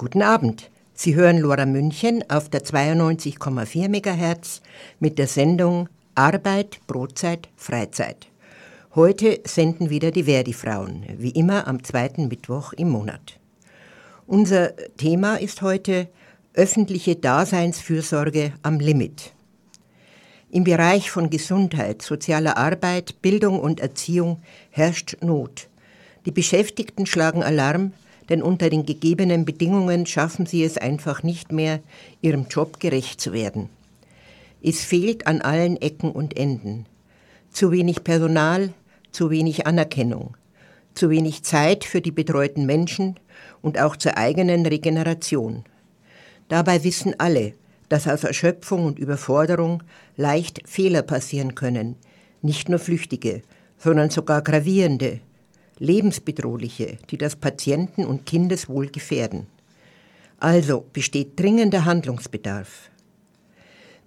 Guten Abend. Sie hören Lora München auf der 92,4 MHz mit der Sendung Arbeit, Brotzeit, Freizeit. Heute senden wieder die Verdi-Frauen, wie immer am zweiten Mittwoch im Monat. Unser Thema ist heute öffentliche Daseinsfürsorge am Limit. Im Bereich von Gesundheit, sozialer Arbeit, Bildung und Erziehung herrscht Not. Die Beschäftigten schlagen Alarm, denn unter den gegebenen Bedingungen schaffen sie es einfach nicht mehr, ihrem Job gerecht zu werden. Es fehlt an allen Ecken und Enden. Zu wenig Personal, zu wenig Anerkennung, zu wenig Zeit für die betreuten Menschen und auch zur eigenen Regeneration. Dabei wissen alle, dass aus Erschöpfung und Überforderung leicht Fehler passieren können, nicht nur flüchtige, sondern sogar gravierende, lebensbedrohliche, die das Patienten- und Kindeswohl gefährden. Also besteht dringender Handlungsbedarf.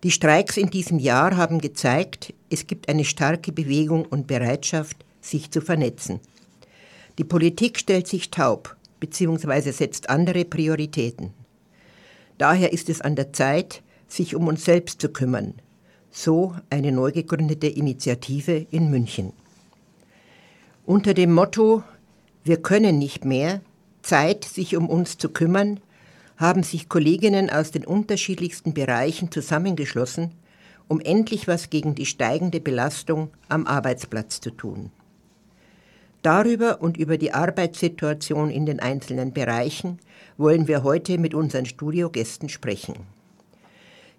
Die Streiks in diesem Jahr haben gezeigt, es gibt eine starke Bewegung und Bereitschaft, sich zu vernetzen. Die Politik stellt sich taub bzw. setzt andere Prioritäten. Daher ist es an der Zeit, sich um uns selbst zu kümmern. So eine neu gegründete Initiative in München. Unter dem Motto Wir können nicht mehr, Zeit, sich um uns zu kümmern, haben sich Kolleginnen aus den unterschiedlichsten Bereichen zusammengeschlossen, um endlich was gegen die steigende Belastung am Arbeitsplatz zu tun. Darüber und über die Arbeitssituation in den einzelnen Bereichen wollen wir heute mit unseren Studiogästen sprechen.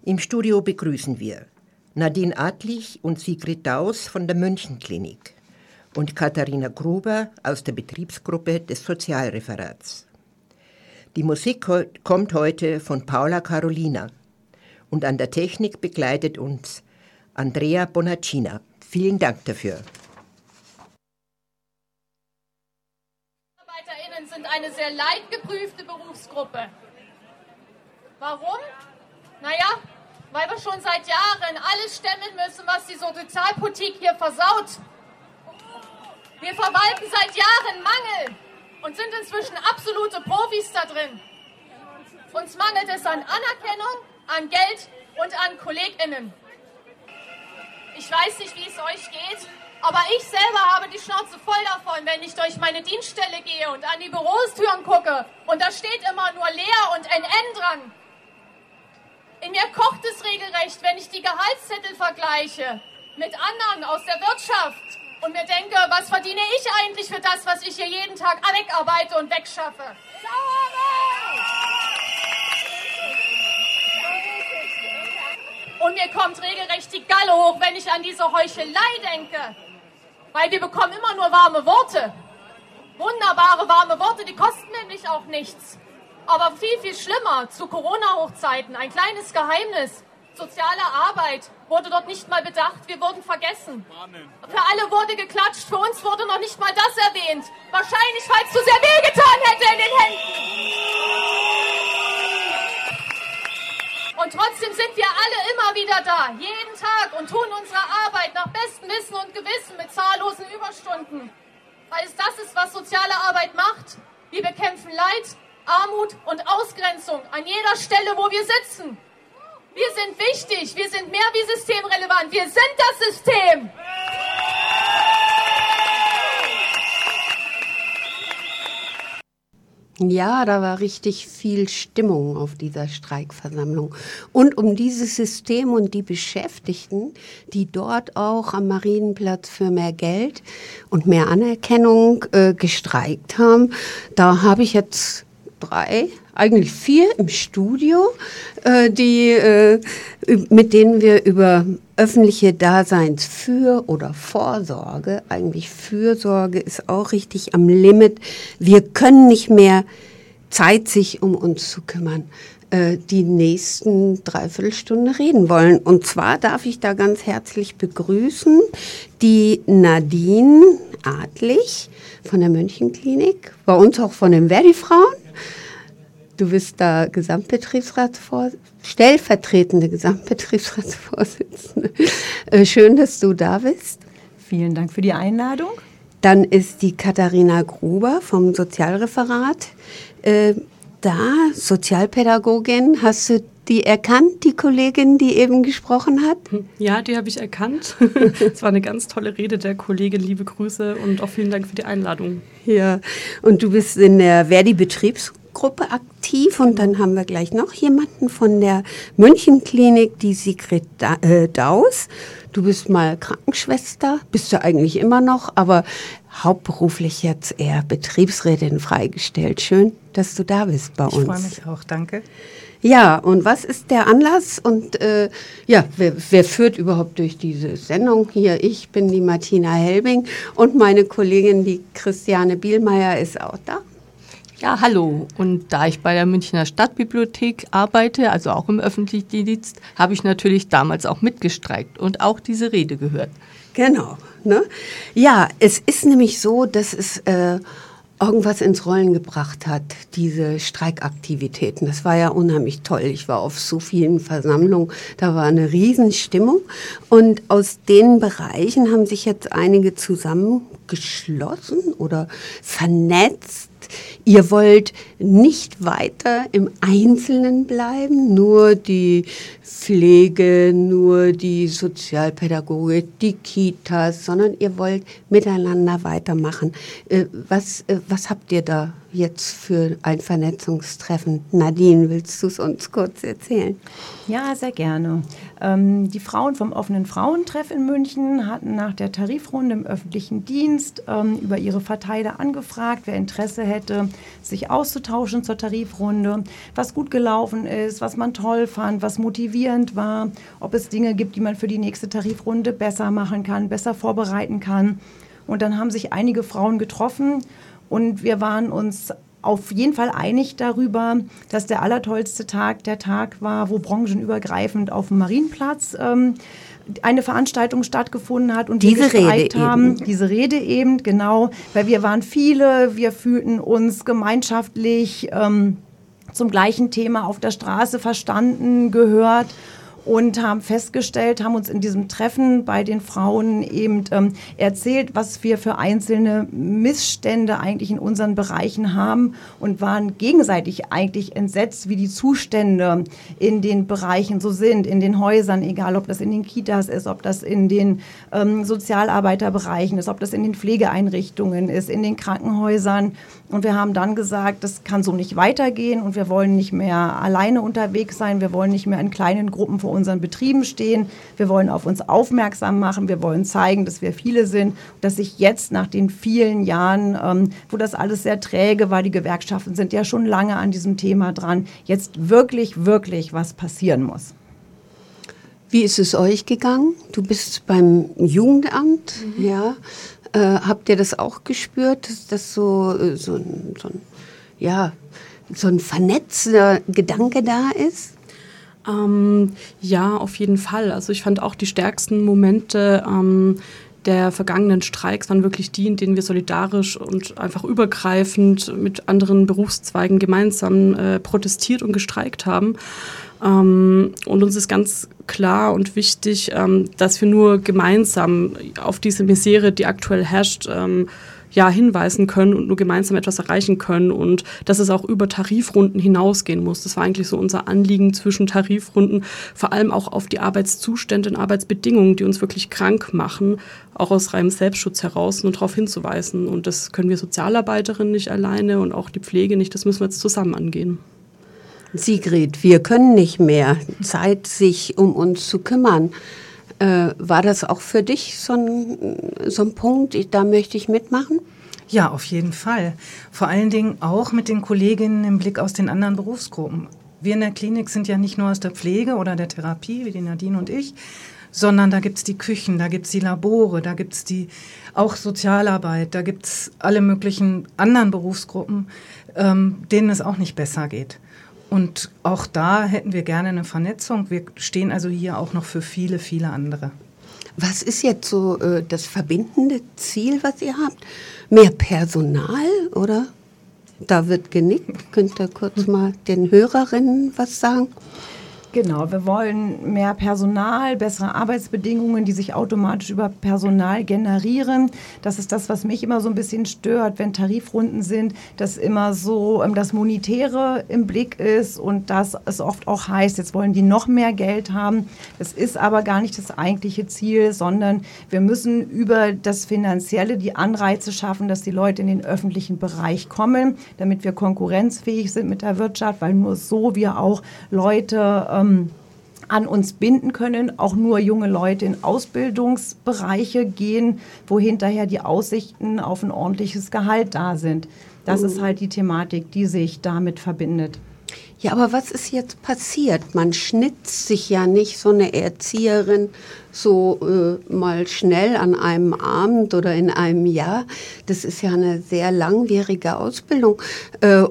Im Studio begrüßen wir Nadine Adlich und Sigrid Daus von der Münchenklinik und Katharina Gruber aus der Betriebsgruppe des Sozialreferats. Die Musik kommt heute von Paula Carolina und an der Technik begleitet uns Andrea Bonaccina. Vielen Dank dafür. ArbeiterInnen sind eine sehr leidgeprüfte Berufsgruppe. Warum? Naja, weil wir schon seit Jahren alles stemmen müssen, was die Sozialpolitik hier versaut. Wir verwalten seit Jahren Mangel und sind inzwischen absolute Profis da drin. Uns mangelt es an Anerkennung, an Geld und an KollegInnen. Ich weiß nicht, wie es euch geht, aber ich selber habe die Schnauze voll davon, wenn ich durch meine Dienststelle gehe und an die Bürostüren gucke und da steht immer nur leer und NN dran. In mir kocht es regelrecht, wenn ich die Gehaltszettel vergleiche mit anderen aus der Wirtschaft und mir denke, was verdiene ich eigentlich für das, was ich hier jeden Tag wegarbeite und wegschaffe? Und mir kommt regelrecht die Galle hoch, wenn ich an diese Heuchelei denke. Weil wir bekommen immer nur warme Worte. Wunderbare warme Worte, die kosten nämlich auch nichts. Aber viel, viel schlimmer, zu Corona-Hochzeiten, ein kleines Geheimnis. Soziale Arbeit wurde dort nicht mal bedacht. Wir wurden vergessen. Für alle wurde geklatscht. Für uns wurde noch nicht mal das erwähnt. Wahrscheinlich, weil es zu sehr wehgetan hätte in den Händen. Und trotzdem sind wir alle immer wieder da, jeden Tag und tun unsere Arbeit nach bestem Wissen und Gewissen mit zahllosen Überstunden. Weil es das ist, was soziale Arbeit macht. Wir bekämpfen Leid, Armut und Ausgrenzung an jeder Stelle, wo wir sitzen. Wir sind wichtig, wir sind mehr wie systemrelevant, wir sind das System. Ja, da war richtig viel Stimmung auf dieser Streikversammlung. Und um dieses System und die Beschäftigten, die dort auch am Marienplatz für mehr Geld und mehr Anerkennung äh, gestreikt haben, da habe ich jetzt drei, eigentlich vier im Studio, äh, die, äh, mit denen wir über öffentliche Daseinsfür- oder Vorsorge, eigentlich Fürsorge ist auch richtig am Limit. Wir können nicht mehr Zeit, sich um uns zu kümmern äh, die nächsten Dreiviertelstunde reden wollen. Und zwar darf ich da ganz herzlich begrüßen die Nadine Adlich von der Münchenklinik, bei uns auch von den Verdi-Frauen Du bist da Gesamtbetriebsratsvorsitzende, stellvertretende Gesamtbetriebsratsvorsitzende. Äh, schön, dass du da bist. Vielen Dank für die Einladung. Dann ist die Katharina Gruber vom Sozialreferat äh, da, Sozialpädagogin. Hast du die erkannt, die Kollegin, die eben gesprochen hat? Ja, die habe ich erkannt. Es war eine ganz tolle Rede der Kollegin. Liebe Grüße und auch vielen Dank für die Einladung. Ja, und du bist in der Verdi-Betriebsgruppe aktiv und dann haben wir gleich noch jemanden von der Münchenklinik, die Sigrid äh, Daus. Du bist mal Krankenschwester, bist du eigentlich immer noch, aber hauptberuflich jetzt eher Betriebsrätin freigestellt. Schön, dass du da bist bei uns. Ich freue mich auch, danke. Ja, und was ist der Anlass? Und äh, ja, wer, wer führt überhaupt durch diese Sendung hier? Ich bin die Martina Helbing und meine Kollegin, die Christiane Bielmeier, ist auch da. Ja, hallo. Und da ich bei der Münchner Stadtbibliothek arbeite, also auch im öffentlichen Dienst, habe ich natürlich damals auch mitgestreikt und auch diese Rede gehört. Genau. Ne? Ja, es ist nämlich so, dass es äh, irgendwas ins Rollen gebracht hat, diese Streikaktivitäten. Das war ja unheimlich toll. Ich war auf so vielen Versammlungen, da war eine Riesenstimmung. Und aus den Bereichen haben sich jetzt einige zusammengeschlossen oder vernetzt Ihr wollt nicht weiter im Einzelnen bleiben, nur die Pflege, nur die Sozialpädagogik, die Kitas, sondern ihr wollt miteinander weitermachen. Äh, was, äh, was habt ihr da jetzt für ein Vernetzungstreffen? Nadine, willst du es uns kurz erzählen? Ja, sehr gerne. Ähm, die Frauen vom offenen Frauentreff in München hatten nach der Tarifrunde im öffentlichen Dienst ähm, über ihre Verteiler angefragt, wer Interesse hätte, sich auszutauschen zur Tarifrunde, was gut gelaufen ist, was man toll fand, was motivierend war, ob es Dinge gibt, die man für die nächste Tarifrunde besser machen kann, besser vorbereiten kann. Und dann haben sich einige Frauen getroffen und wir waren uns auf jeden Fall einig darüber, dass der allertollste Tag der Tag war, wo branchenübergreifend auf dem Marienplatz ähm, eine Veranstaltung stattgefunden hat und diese Rede haben. Eben. Diese Rede eben, genau, weil wir waren viele, wir fühlten uns gemeinschaftlich ähm, zum gleichen Thema auf der Straße verstanden, gehört und haben festgestellt, haben uns in diesem Treffen bei den Frauen eben ähm, erzählt, was wir für einzelne Missstände eigentlich in unseren Bereichen haben und waren gegenseitig eigentlich entsetzt, wie die Zustände in den Bereichen so sind, in den Häusern, egal ob das in den Kitas ist, ob das in den ähm, Sozialarbeiterbereichen ist, ob das in den Pflegeeinrichtungen ist, in den Krankenhäusern. Und wir haben dann gesagt, das kann so nicht weitergehen und wir wollen nicht mehr alleine unterwegs sein, wir wollen nicht mehr in kleinen Gruppen vor unseren Betrieben stehen. Wir wollen auf uns aufmerksam machen. Wir wollen zeigen, dass wir viele sind. Dass sich jetzt nach den vielen Jahren, ähm, wo das alles sehr träge war, die Gewerkschaften sind ja schon lange an diesem Thema dran, jetzt wirklich, wirklich was passieren muss. Wie ist es euch gegangen? Du bist beim Jugendamt, mhm. ja. Äh, habt ihr das auch gespürt, dass das so, äh, so, ein, so ja, so ein vernetzter Gedanke da ist? Ähm, ja, auf jeden Fall. Also ich fand auch die stärksten Momente ähm, der vergangenen Streiks waren wirklich die, in denen wir solidarisch und einfach übergreifend mit anderen Berufszweigen gemeinsam äh, protestiert und gestreikt haben. Ähm, und uns ist ganz klar und wichtig, ähm, dass wir nur gemeinsam auf diese Misere, die aktuell herrscht, ähm, ja, hinweisen können und nur gemeinsam etwas erreichen können und dass es auch über Tarifrunden hinausgehen muss. Das war eigentlich so unser Anliegen zwischen Tarifrunden, vor allem auch auf die Arbeitszustände und Arbeitsbedingungen, die uns wirklich krank machen, auch aus reinem Selbstschutz heraus und darauf hinzuweisen. Und das können wir Sozialarbeiterinnen nicht alleine und auch die Pflege nicht, das müssen wir jetzt zusammen angehen. Sigrid, wir können nicht mehr Zeit, sich um uns zu kümmern. Äh, war das auch für dich so ein, so ein Punkt, da möchte ich mitmachen? Ja, auf jeden Fall. Vor allen Dingen auch mit den Kolleginnen im Blick aus den anderen Berufsgruppen. Wir in der Klinik sind ja nicht nur aus der Pflege oder der Therapie, wie die Nadine und ich, sondern da gibt es die Küchen, da gibt es die Labore, da gibt es die auch Sozialarbeit, da gibt es alle möglichen anderen Berufsgruppen, ähm, denen es auch nicht besser geht. Und auch da hätten wir gerne eine Vernetzung. Wir stehen also hier auch noch für viele, viele andere. Was ist jetzt so äh, das verbindende Ziel, was ihr habt? Mehr Personal oder? Da wird genickt. Könnt ihr kurz mal den Hörerinnen was sagen? Genau, wir wollen mehr Personal, bessere Arbeitsbedingungen, die sich automatisch über Personal generieren. Das ist das, was mich immer so ein bisschen stört, wenn Tarifrunden sind, dass immer so ähm, das Monetäre im Blick ist und dass es oft auch heißt, jetzt wollen die noch mehr Geld haben. Das ist aber gar nicht das eigentliche Ziel, sondern wir müssen über das Finanzielle die Anreize schaffen, dass die Leute in den öffentlichen Bereich kommen, damit wir konkurrenzfähig sind mit der Wirtschaft, weil nur so wir auch Leute ähm, an uns binden können, auch nur junge Leute in Ausbildungsbereiche gehen, wo hinterher die Aussichten auf ein ordentliches Gehalt da sind. Das mhm. ist halt die Thematik, die sich damit verbindet. Ja, aber was ist jetzt passiert? Man schnitzt sich ja nicht so eine Erzieherin so äh, mal schnell an einem Abend oder in einem Jahr. Das ist ja eine sehr langwierige Ausbildung, äh,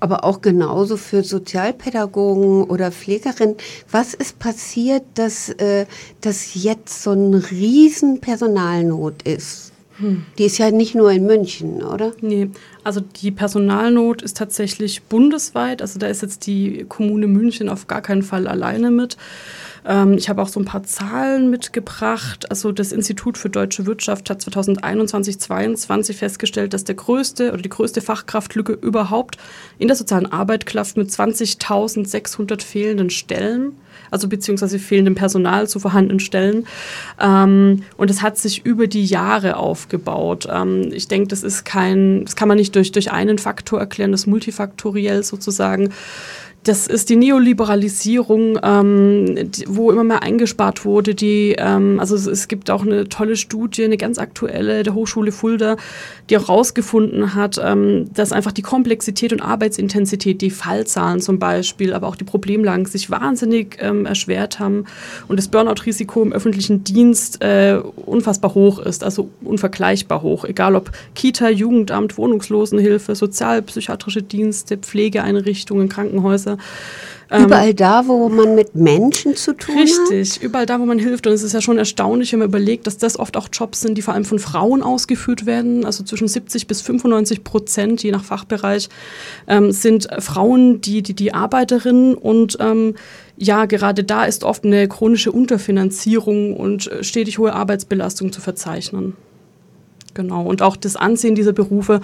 aber auch genauso für Sozialpädagogen oder Pflegerinnen. Was ist passiert, dass, äh, dass jetzt so ein riesen Personalnot ist? Hm. Die ist ja nicht nur in München, oder? Nee, also die Personalnot ist tatsächlich bundesweit. Also da ist jetzt die Kommune München auf gar keinen Fall alleine mit. Ähm, ich habe auch so ein paar Zahlen mitgebracht. Also das Institut für deutsche Wirtschaft hat 2021 2022 festgestellt, dass der größte oder die größte Fachkraftlücke überhaupt in der sozialen Arbeit klafft mit 20.600 fehlenden Stellen also beziehungsweise fehlendem Personal zu vorhandenen Stellen. Ähm, und es hat sich über die Jahre aufgebaut. Ähm, ich denke, das ist kein, das kann man nicht durch, durch einen Faktor erklären, das multifaktoriell sozusagen das ist die Neoliberalisierung, ähm, wo immer mehr eingespart wurde. Die, ähm, also es, es, gibt auch eine tolle Studie, eine ganz aktuelle der Hochschule Fulda, die auch herausgefunden hat, ähm, dass einfach die Komplexität und Arbeitsintensität, die Fallzahlen zum Beispiel, aber auch die Problemlagen sich wahnsinnig ähm, erschwert haben und das Burnout-Risiko im öffentlichen Dienst äh, unfassbar hoch ist, also unvergleichbar hoch, egal ob Kita, Jugendamt, Wohnungslosenhilfe, sozialpsychiatrische Dienste, Pflegeeinrichtungen, Krankenhäuser. Ähm, überall da, wo man mit Menschen zu tun richtig, hat? Richtig, überall da, wo man hilft. Und es ist ja schon erstaunlich, wenn man überlegt, dass das oft auch Jobs sind, die vor allem von Frauen ausgeführt werden. Also zwischen 70 bis 95 Prozent, je nach Fachbereich, ähm, sind Frauen die, die, die Arbeiterinnen. Und ähm, ja, gerade da ist oft eine chronische Unterfinanzierung und äh, stetig hohe Arbeitsbelastung zu verzeichnen. Genau. Und auch das Ansehen dieser Berufe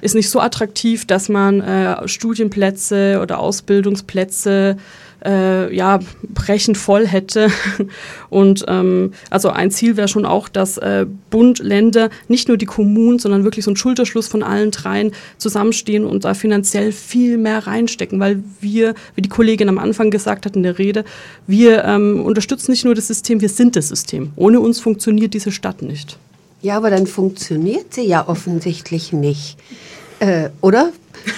ist nicht so attraktiv, dass man äh, Studienplätze oder Ausbildungsplätze äh, ja, brechend voll hätte. Und ähm, also ein Ziel wäre schon auch, dass äh, Bund, Länder, nicht nur die Kommunen, sondern wirklich so ein Schulterschluss von allen dreien zusammenstehen und da finanziell viel mehr reinstecken, weil wir, wie die Kollegin am Anfang gesagt hat in der Rede, wir ähm, unterstützen nicht nur das System, wir sind das System. Ohne uns funktioniert diese Stadt nicht. Ja, aber dann funktioniert sie ja offensichtlich nicht. Äh, oder?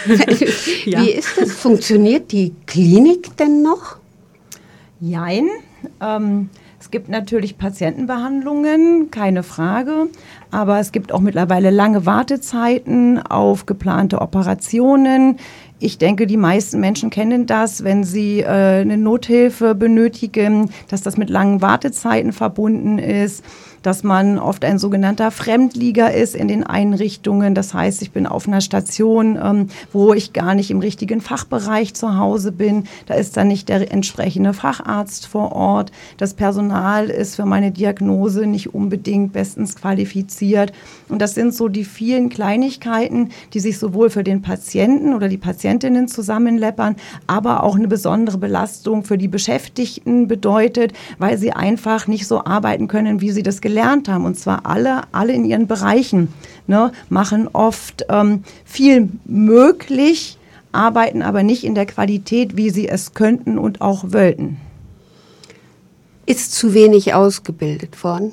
ja. Wie ist das? Funktioniert die Klinik denn noch? Jein. Ähm, es gibt natürlich Patientenbehandlungen, keine Frage, aber es gibt auch mittlerweile lange Wartezeiten auf geplante Operationen. Ich denke, die meisten Menschen kennen das, wenn sie äh, eine Nothilfe benötigen, dass das mit langen Wartezeiten verbunden ist dass man oft ein sogenannter Fremdlieger ist in den Einrichtungen. Das heißt, ich bin auf einer Station, ähm, wo ich gar nicht im richtigen Fachbereich zu Hause bin. Da ist dann nicht der entsprechende Facharzt vor Ort. Das Personal ist für meine Diagnose nicht unbedingt bestens qualifiziert. Und das sind so die vielen Kleinigkeiten, die sich sowohl für den Patienten oder die Patientinnen zusammenleppern, aber auch eine besondere Belastung für die Beschäftigten bedeutet, weil sie einfach nicht so arbeiten können, wie sie das gelernt gelernt haben, und zwar alle, alle in ihren Bereichen, ne, machen oft ähm, viel möglich, arbeiten aber nicht in der Qualität, wie sie es könnten und auch wollten. Ist zu wenig ausgebildet worden?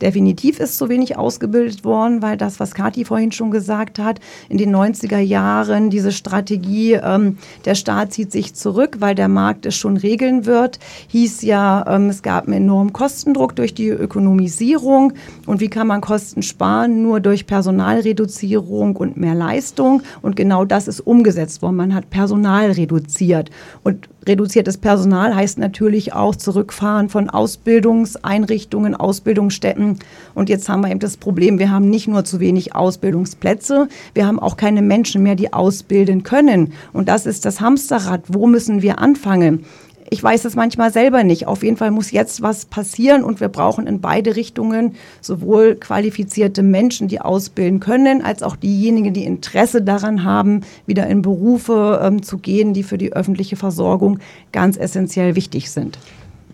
Definitiv ist zu wenig ausgebildet worden, weil das, was Kathi vorhin schon gesagt hat, in den 90er Jahren diese Strategie, ähm, der Staat zieht sich zurück, weil der Markt es schon regeln wird, hieß ja, ähm, es gab einen enormen Kostendruck durch die Ökonomisierung. Und wie kann man Kosten sparen? Nur durch Personalreduzierung und mehr Leistung. Und genau das ist umgesetzt worden. Man hat Personal reduziert. Und reduziertes Personal heißt natürlich auch Zurückfahren von Ausbildungseinrichtungen, Ausbildungsstätten. Und jetzt haben wir eben das Problem, wir haben nicht nur zu wenig Ausbildungsplätze, wir haben auch keine Menschen mehr, die ausbilden können. Und das ist das Hamsterrad. Wo müssen wir anfangen? Ich weiß es manchmal selber nicht. Auf jeden Fall muss jetzt was passieren und wir brauchen in beide Richtungen sowohl qualifizierte Menschen, die ausbilden können, als auch diejenigen, die Interesse daran haben, wieder in Berufe ähm, zu gehen, die für die öffentliche Versorgung ganz essentiell wichtig sind.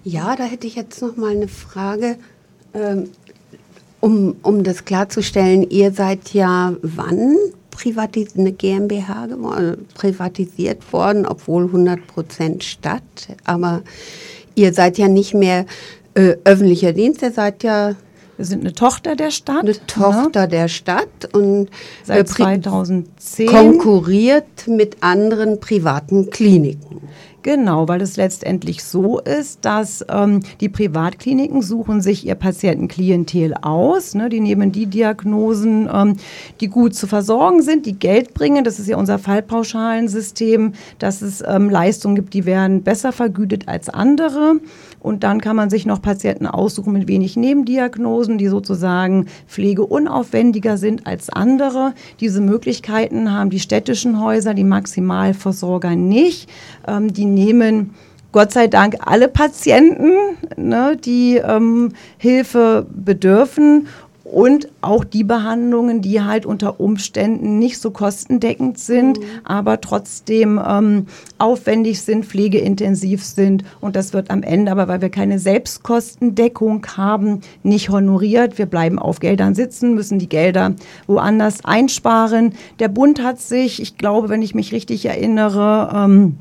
Ja, da hätte ich jetzt noch mal eine Frage. Ähm, um, um das klarzustellen, ihr seid ja wann privatis eine GmbH geworden, privatisiert worden, obwohl 100 Prozent Stadt. Aber ihr seid ja nicht mehr äh, öffentlicher Dienst, ihr seid ja wir sind eine Tochter der Stadt. Eine Tochter ja. der Stadt und seit 2010 konkurriert mit anderen privaten Kliniken. Genau, weil es letztendlich so ist, dass ähm, die Privatkliniken suchen sich ihr Patientenklientel aus. Ne? Die nehmen die Diagnosen, ähm, die gut zu versorgen sind, die Geld bringen. Das ist ja unser Fallpauschalensystem, dass es ähm, Leistungen gibt, die werden besser vergütet als andere. Und dann kann man sich noch Patienten aussuchen mit wenig Nebendiagnosen, die sozusagen pflegeunaufwendiger sind als andere. Diese Möglichkeiten haben die städtischen Häuser, die Maximalversorger nicht. Ähm, die nehmen Gott sei Dank alle Patienten, ne, die ähm, Hilfe bedürfen und auch die Behandlungen, die halt unter Umständen nicht so kostendeckend sind, mhm. aber trotzdem ähm, aufwendig sind, pflegeintensiv sind. Und das wird am Ende, aber weil wir keine Selbstkostendeckung haben, nicht honoriert. Wir bleiben auf Geldern sitzen, müssen die Gelder woanders einsparen. Der Bund hat sich, ich glaube, wenn ich mich richtig erinnere, ähm,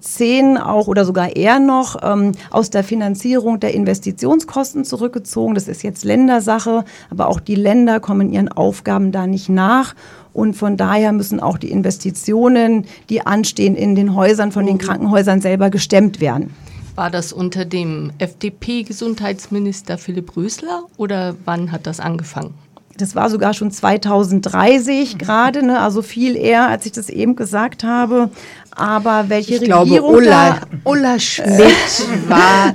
2010 auch oder sogar eher noch ähm, aus der Finanzierung der Investitionskosten zurückgezogen. Das ist jetzt Ländersache, aber auch die Länder kommen ihren Aufgaben da nicht nach. Und von daher müssen auch die Investitionen, die anstehen in den Häusern, von den mhm. Krankenhäusern selber gestemmt werden. War das unter dem FDP-Gesundheitsminister Philipp Rösler oder wann hat das angefangen? Das war sogar schon 2030 gerade, ne? also viel eher, als ich das eben gesagt habe. Aber welche ich Regierung glaube, Ulla, Ulla Schmidt war,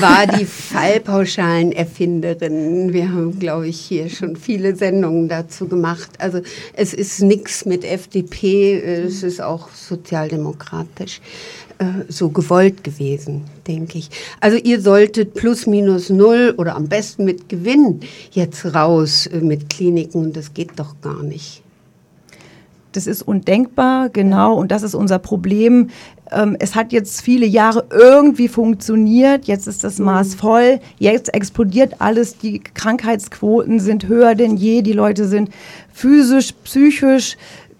war die Fallpauschalen-Erfinderin. Wir haben, glaube ich, hier schon viele Sendungen dazu gemacht. Also es ist nichts mit FDP, es ist auch sozialdemokratisch. Äh, so gewollt gewesen, denke ich. Also ihr solltet plus minus null oder am besten mit Gewinn jetzt raus äh, mit Kliniken. Das geht doch gar nicht. Das ist undenkbar, genau. Und das ist unser Problem. Ähm, es hat jetzt viele Jahre irgendwie funktioniert. Jetzt ist das Maß mhm. voll. Jetzt explodiert alles. Die Krankheitsquoten sind höher denn je. Die Leute sind physisch, psychisch,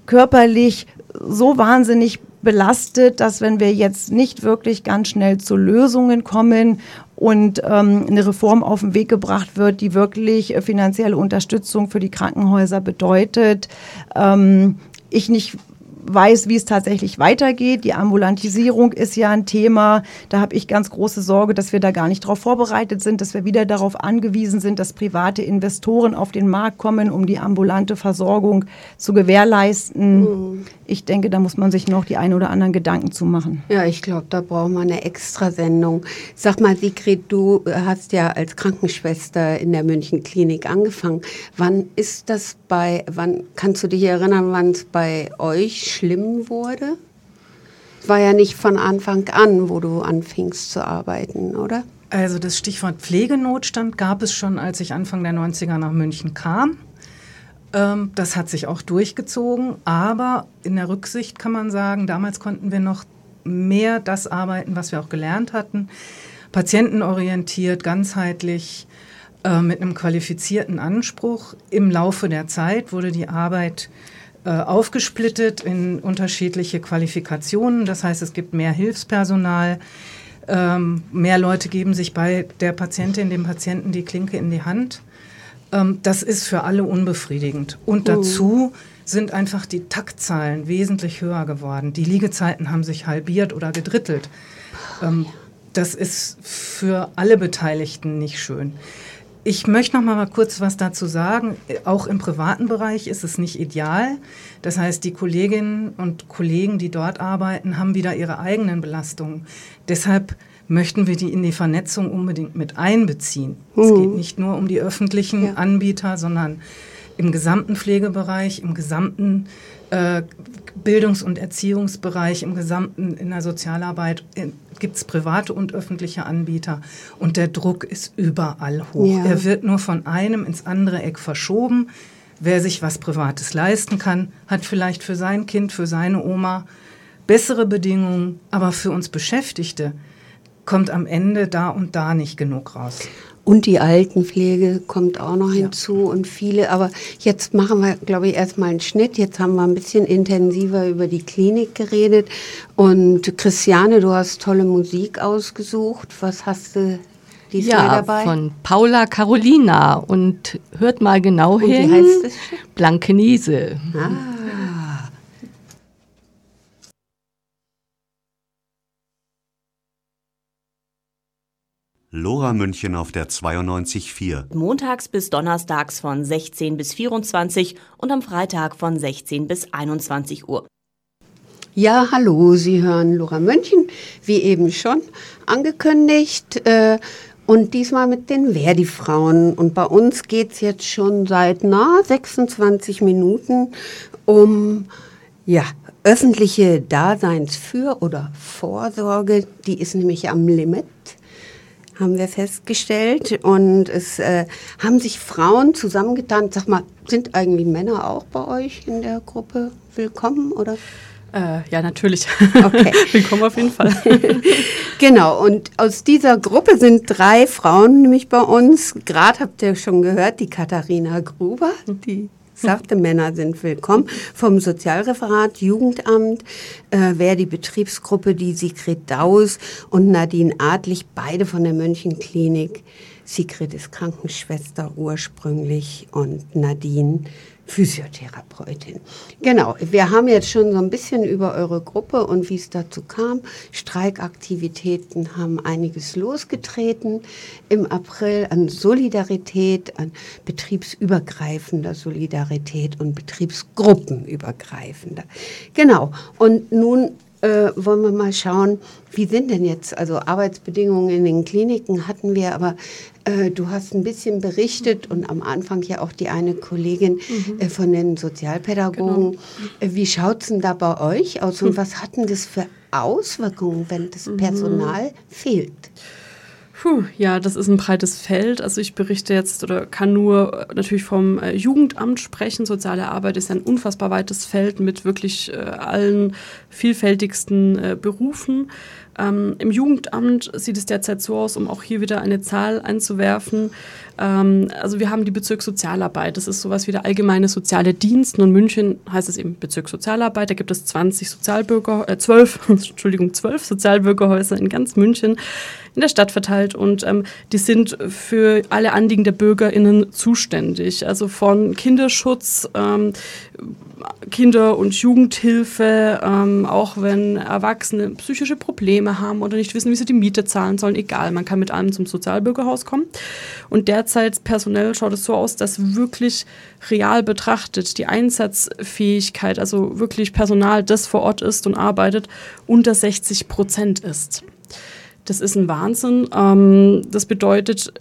körperlich so wahnsinnig belastet, dass wenn wir jetzt nicht wirklich ganz schnell zu Lösungen kommen und ähm, eine Reform auf den Weg gebracht wird, die wirklich äh, finanzielle Unterstützung für die Krankenhäuser bedeutet, ähm, ich nicht weiß, wie es tatsächlich weitergeht. Die Ambulantisierung ist ja ein Thema. Da habe ich ganz große Sorge, dass wir da gar nicht darauf vorbereitet sind, dass wir wieder darauf angewiesen sind, dass private Investoren auf den Markt kommen, um die ambulante Versorgung zu gewährleisten. Mhm. Ich denke, da muss man sich noch die ein oder anderen Gedanken zu machen. Ja, ich glaube, da brauchen wir eine Extrasendung. Sag mal, Sigrid, du hast ja als Krankenschwester in der München Klinik angefangen. Wann ist das bei, wann kannst du dich erinnern, wann es bei euch schlimm wurde? War ja nicht von Anfang an, wo du anfingst zu arbeiten, oder? Also das Stichwort Pflegenotstand gab es schon, als ich Anfang der 90er nach München kam. Ähm, das hat sich auch durchgezogen, aber in der Rücksicht kann man sagen, damals konnten wir noch mehr das arbeiten, was wir auch gelernt hatten. Patientenorientiert, ganzheitlich, äh, mit einem qualifizierten Anspruch. Im Laufe der Zeit wurde die Arbeit aufgesplittet in unterschiedliche Qualifikationen. Das heißt, es gibt mehr Hilfspersonal, ähm, mehr Leute geben sich bei der Patientin, dem Patienten die Klinke in die Hand. Ähm, das ist für alle unbefriedigend. Und oh. dazu sind einfach die Taktzahlen wesentlich höher geworden. Die Liegezeiten haben sich halbiert oder gedrittelt. Ähm, das ist für alle Beteiligten nicht schön. Ich möchte noch mal kurz was dazu sagen. Auch im privaten Bereich ist es nicht ideal. Das heißt, die Kolleginnen und Kollegen, die dort arbeiten, haben wieder ihre eigenen Belastungen. Deshalb möchten wir die in die Vernetzung unbedingt mit einbeziehen. Mhm. Es geht nicht nur um die öffentlichen ja. Anbieter, sondern im gesamten Pflegebereich, im gesamten äh, Bildungs- und Erziehungsbereich im Gesamten in der Sozialarbeit äh, gibt es private und öffentliche Anbieter und der Druck ist überall hoch. Ja. Er wird nur von einem ins andere Eck verschoben. Wer sich was Privates leisten kann, hat vielleicht für sein Kind, für seine Oma bessere Bedingungen, aber für uns Beschäftigte kommt am Ende da und da nicht genug raus. Und die Altenpflege kommt auch noch hinzu ja. und viele. Aber jetzt machen wir, glaube ich, erstmal einen Schnitt. Jetzt haben wir ein bisschen intensiver über die Klinik geredet. Und Christiane, du hast tolle Musik ausgesucht. Was hast du diesmal ja, dabei? Von Paula Carolina. Und hört mal genau und hin. Wie heißt es? Blankenese. Ah. Lora München auf der 92.4. Montags bis donnerstags von 16 bis 24 und am Freitag von 16 bis 21 Uhr. Ja, hallo, Sie hören Lora München, wie eben schon angekündigt. Äh, und diesmal mit den Verdi-Frauen. Und bei uns geht es jetzt schon seit na, 26 Minuten um ja, öffentliche Daseinsfür- oder Vorsorge. Die ist nämlich am Limit haben wir festgestellt. Und es äh, haben sich Frauen zusammengetan. Sag mal, sind eigentlich Männer auch bei euch in der Gruppe willkommen oder? Äh, ja, natürlich. Okay. Willkommen auf jeden Fall. genau, und aus dieser Gruppe sind drei Frauen nämlich bei uns. Gerade habt ihr schon gehört, die Katharina Gruber, die sagte, Männer sind willkommen. Vom Sozialreferat, Jugendamt, äh, wäre die Betriebsgruppe die Sigrid Daus und Nadine Adlich, beide von der Mönchenklinik. Sigrid ist Krankenschwester ursprünglich und Nadine Physiotherapeutin. Genau, wir haben jetzt schon so ein bisschen über eure Gruppe und wie es dazu kam. Streikaktivitäten haben einiges losgetreten im April an Solidarität, an betriebsübergreifender Solidarität und betriebsgruppenübergreifender. Genau, und nun äh, wollen wir mal schauen, wie sind denn jetzt, also Arbeitsbedingungen in den Kliniken hatten wir, aber äh, du hast ein bisschen berichtet und am Anfang ja auch die eine Kollegin mhm. äh, von den Sozialpädagogen. Genau. Äh, wie schaut es denn da bei euch aus und was hatten das für Auswirkungen, wenn das mhm. Personal mhm. fehlt? Puh, ja, das ist ein breites Feld. Also ich berichte jetzt oder kann nur äh, natürlich vom äh, Jugendamt sprechen. Soziale Arbeit ist ein unfassbar weites Feld mit wirklich äh, allen vielfältigsten äh, Berufen. Ähm, Im Jugendamt sieht es derzeit so aus, um auch hier wieder eine Zahl einzuwerfen. Ähm, also wir haben die Bezirkssozialarbeit. Das ist sowas wie der allgemeine soziale Dienst. Und in München heißt es eben Bezirkssozialarbeit. Da gibt es 20 Sozialbürger, äh, 12, Entschuldigung, 12 Sozialbürgerhäuser in ganz München in der Stadt verteilt und ähm, die sind für alle Anliegen der BürgerInnen zuständig. Also von Kinderschutz, ähm, Kinder- und Jugendhilfe, ähm, auch wenn Erwachsene psychische Probleme haben oder nicht wissen, wie sie die Miete zahlen sollen, egal, man kann mit allem zum Sozialbürgerhaus kommen. Und derzeit personell schaut es so aus, dass wirklich real betrachtet die Einsatzfähigkeit, also wirklich Personal, das vor Ort ist und arbeitet, unter 60 Prozent ist. Das ist ein Wahnsinn. Ähm, das bedeutet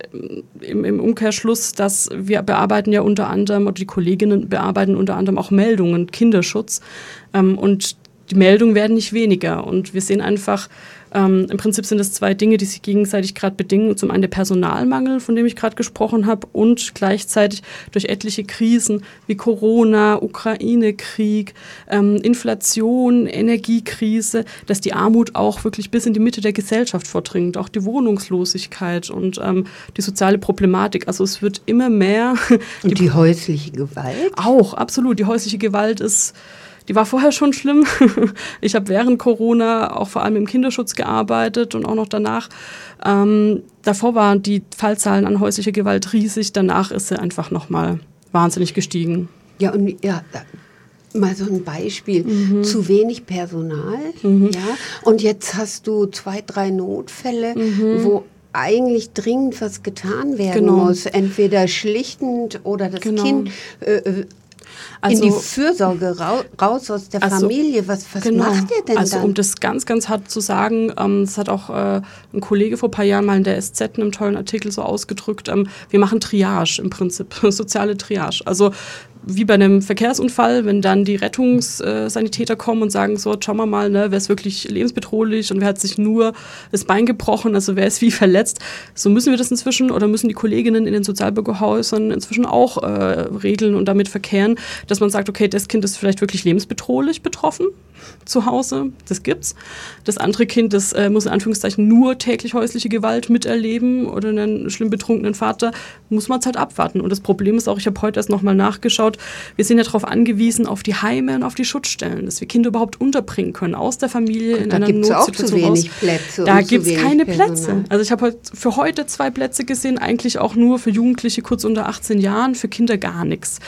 im, im, Umkehrschluss, dass wir bearbeiten ja unter anderem, oder die Kolleginnen bearbeiten unter anderem auch Meldungen, Kinderschutz. Ähm, und die Meldungen werden nicht weniger. Und wir sehen einfach, ähm, Im Prinzip sind es zwei Dinge, die sich gegenseitig gerade bedingen. Zum einen der Personalmangel, von dem ich gerade gesprochen habe, und gleichzeitig durch etliche Krisen wie Corona, Ukraine-Krieg, ähm, Inflation, Energiekrise, dass die Armut auch wirklich bis in die Mitte der Gesellschaft vordringt, auch die Wohnungslosigkeit und ähm, die soziale Problematik. Also es wird immer mehr. Und die, die häusliche Gewalt? Auch, absolut. Die häusliche Gewalt ist die war vorher schon schlimm. ich habe während Corona auch vor allem im Kinderschutz gearbeitet und auch noch danach. Ähm, davor waren die Fallzahlen an häuslicher Gewalt riesig, danach ist sie einfach nochmal wahnsinnig gestiegen. Ja, und ja, mal so ein Beispiel. Mhm. Zu wenig Personal, mhm. ja. Und jetzt hast du zwei, drei Notfälle, mhm. wo eigentlich dringend was getan werden genau. muss. Entweder schlichtend oder das genau. Kind äh, äh also, in die Fürsorge raus aus der also, Familie. Was, was genau. macht ihr denn also, dann? um das ganz, ganz hart zu sagen, ähm, das hat auch äh, ein Kollege vor ein paar Jahren mal in der SZ in einem tollen Artikel so ausgedrückt, ähm, wir machen Triage im Prinzip, soziale Triage. Also wie bei einem Verkehrsunfall, wenn dann die Rettungssanitäter kommen und sagen, so, schauen wir mal, ne, wer ist wirklich lebensbedrohlich und wer hat sich nur das Bein gebrochen, also wer ist wie verletzt. So müssen wir das inzwischen oder müssen die Kolleginnen in den Sozialbürgerhäusern inzwischen auch äh, regeln und damit verkehren, dass man sagt, okay, das Kind ist vielleicht wirklich lebensbedrohlich betroffen zu Hause, das gibt's. Das andere Kind, das äh, muss in Anführungszeichen nur täglich häusliche Gewalt miterleben oder einen schlimm betrunkenen Vater, muss man es halt abwarten. Und das Problem ist auch, ich habe heute erst nochmal nachgeschaut, wir sind ja darauf angewiesen, auf die Heime und auf die Schutzstellen, dass wir Kinder überhaupt unterbringen können, aus der Familie Und in einer Notsituation zu wenig raus. Plätze Da gibt es keine Personal. Plätze. Also ich habe heute für heute zwei Plätze gesehen, eigentlich auch nur für Jugendliche kurz unter 18 Jahren, für Kinder gar nichts.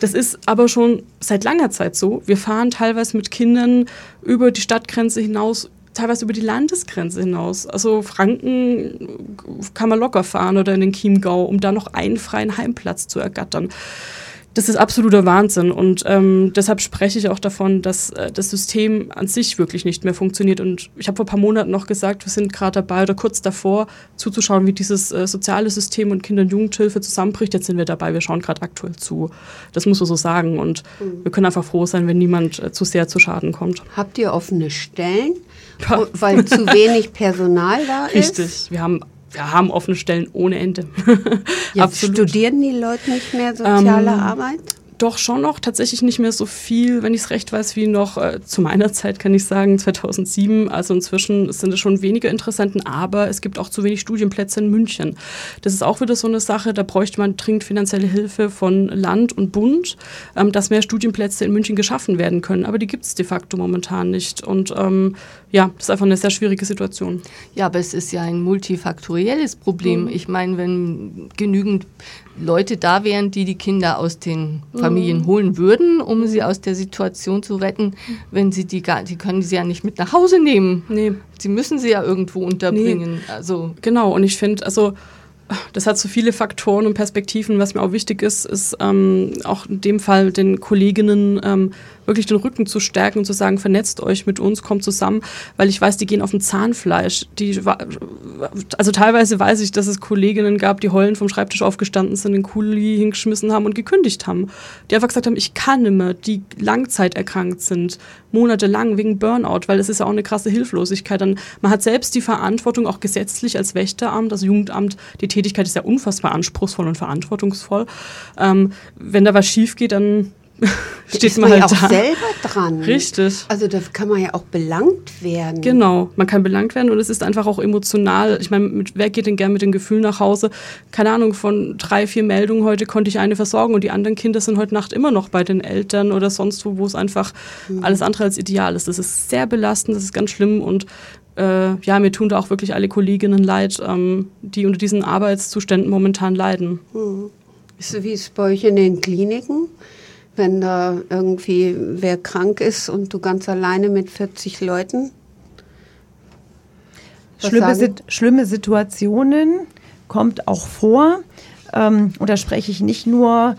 Das ist aber schon seit langer Zeit so. Wir fahren teilweise mit Kindern über die Stadtgrenze hinaus, teilweise über die Landesgrenze hinaus. Also Franken kann man locker fahren oder in den Chiemgau, um da noch einen freien Heimplatz zu ergattern. Das ist absoluter Wahnsinn und ähm, deshalb spreche ich auch davon, dass äh, das System an sich wirklich nicht mehr funktioniert. Und ich habe vor ein paar Monaten noch gesagt, wir sind gerade dabei oder kurz davor zuzuschauen, wie dieses äh, soziale System und Kinder- und Jugendhilfe zusammenbricht. Jetzt sind wir dabei, wir schauen gerade aktuell zu. Das muss man so sagen und wir können einfach froh sein, wenn niemand äh, zu sehr zu Schaden kommt. Habt ihr offene Stellen, weil zu wenig Personal da ist? Richtig, wir haben, haben offene Stellen ohne Ende. Ja, studieren die Leute nicht mehr soziale Ähm, Arbeit? Doch schon noch, tatsächlich nicht mehr so viel, wenn ich es recht weiß, wie noch äh, zu meiner Zeit, kann ich sagen, 2007. Also inzwischen sind es schon weniger Interessenten, aber es gibt auch zu wenig Studienplätze in München. Das ist auch wieder so eine Sache, da bräuchte man dringend finanzielle Hilfe von Land und Bund, ähm, dass mehr Studienplätze in München geschaffen werden können. Aber die gibt es de facto momentan nicht. Und ähm, ja, das ist einfach eine sehr schwierige Situation. Ja, aber es ist ja ein multifaktorielles Problem. Mhm. Ich meine, wenn genügend Leute da wären, die die Kinder aus den Familien Mhm. holen würden, um sie aus der Situation zu retten, wenn sie die gar, die können sie ja nicht mit nach Hause nehmen. Nee. Sie müssen sie ja irgendwo unterbringen. Also Genau, und ich finde, also das hat so viele Faktoren und Perspektiven. Was mir auch wichtig ist, ist ähm, auch in dem Fall den Kolleginnen ähm, wirklich den Rücken zu stärken und zu sagen, vernetzt euch mit uns, kommt zusammen, weil ich weiß, die gehen auf dem Zahnfleisch. Die, also teilweise weiß ich, dass es Kolleginnen gab, die heulend vom Schreibtisch aufgestanden sind, den Kuli hingeschmissen haben und gekündigt haben. Die einfach gesagt haben, ich kann nicht mehr, die langzeiterkrankt sind, monatelang wegen Burnout, weil es ist ja auch eine krasse Hilflosigkeit. Dann, man hat selbst die Verantwortung, auch gesetzlich als Wächteramt, also Jugendamt, die Tätigkeit ist ja unfassbar anspruchsvoll und verantwortungsvoll. Ähm, wenn da was schief geht, dann steht ist man man halt ja auch da. selber dran. Richtig. Also da kann man ja auch belangt werden. Genau, man kann belangt werden und es ist einfach auch emotional. Ich meine, mit, wer geht denn gern mit dem Gefühl nach Hause? Keine Ahnung, von drei, vier Meldungen heute konnte ich eine versorgen und die anderen Kinder sind heute Nacht immer noch bei den Eltern oder sonst wo, wo es einfach alles andere als ideal ist. Das ist sehr belastend, das ist ganz schlimm und äh, ja, mir tun da auch wirklich alle Kolleginnen leid, ähm, die unter diesen Arbeitszuständen momentan leiden. Hm. Ist, wie es bei euch in den Kliniken? Wenn da irgendwie wer krank ist und du ganz alleine mit 40 Leuten? Schlimme? Sit schlimme Situationen kommt auch vor. Ähm, und da spreche ich nicht nur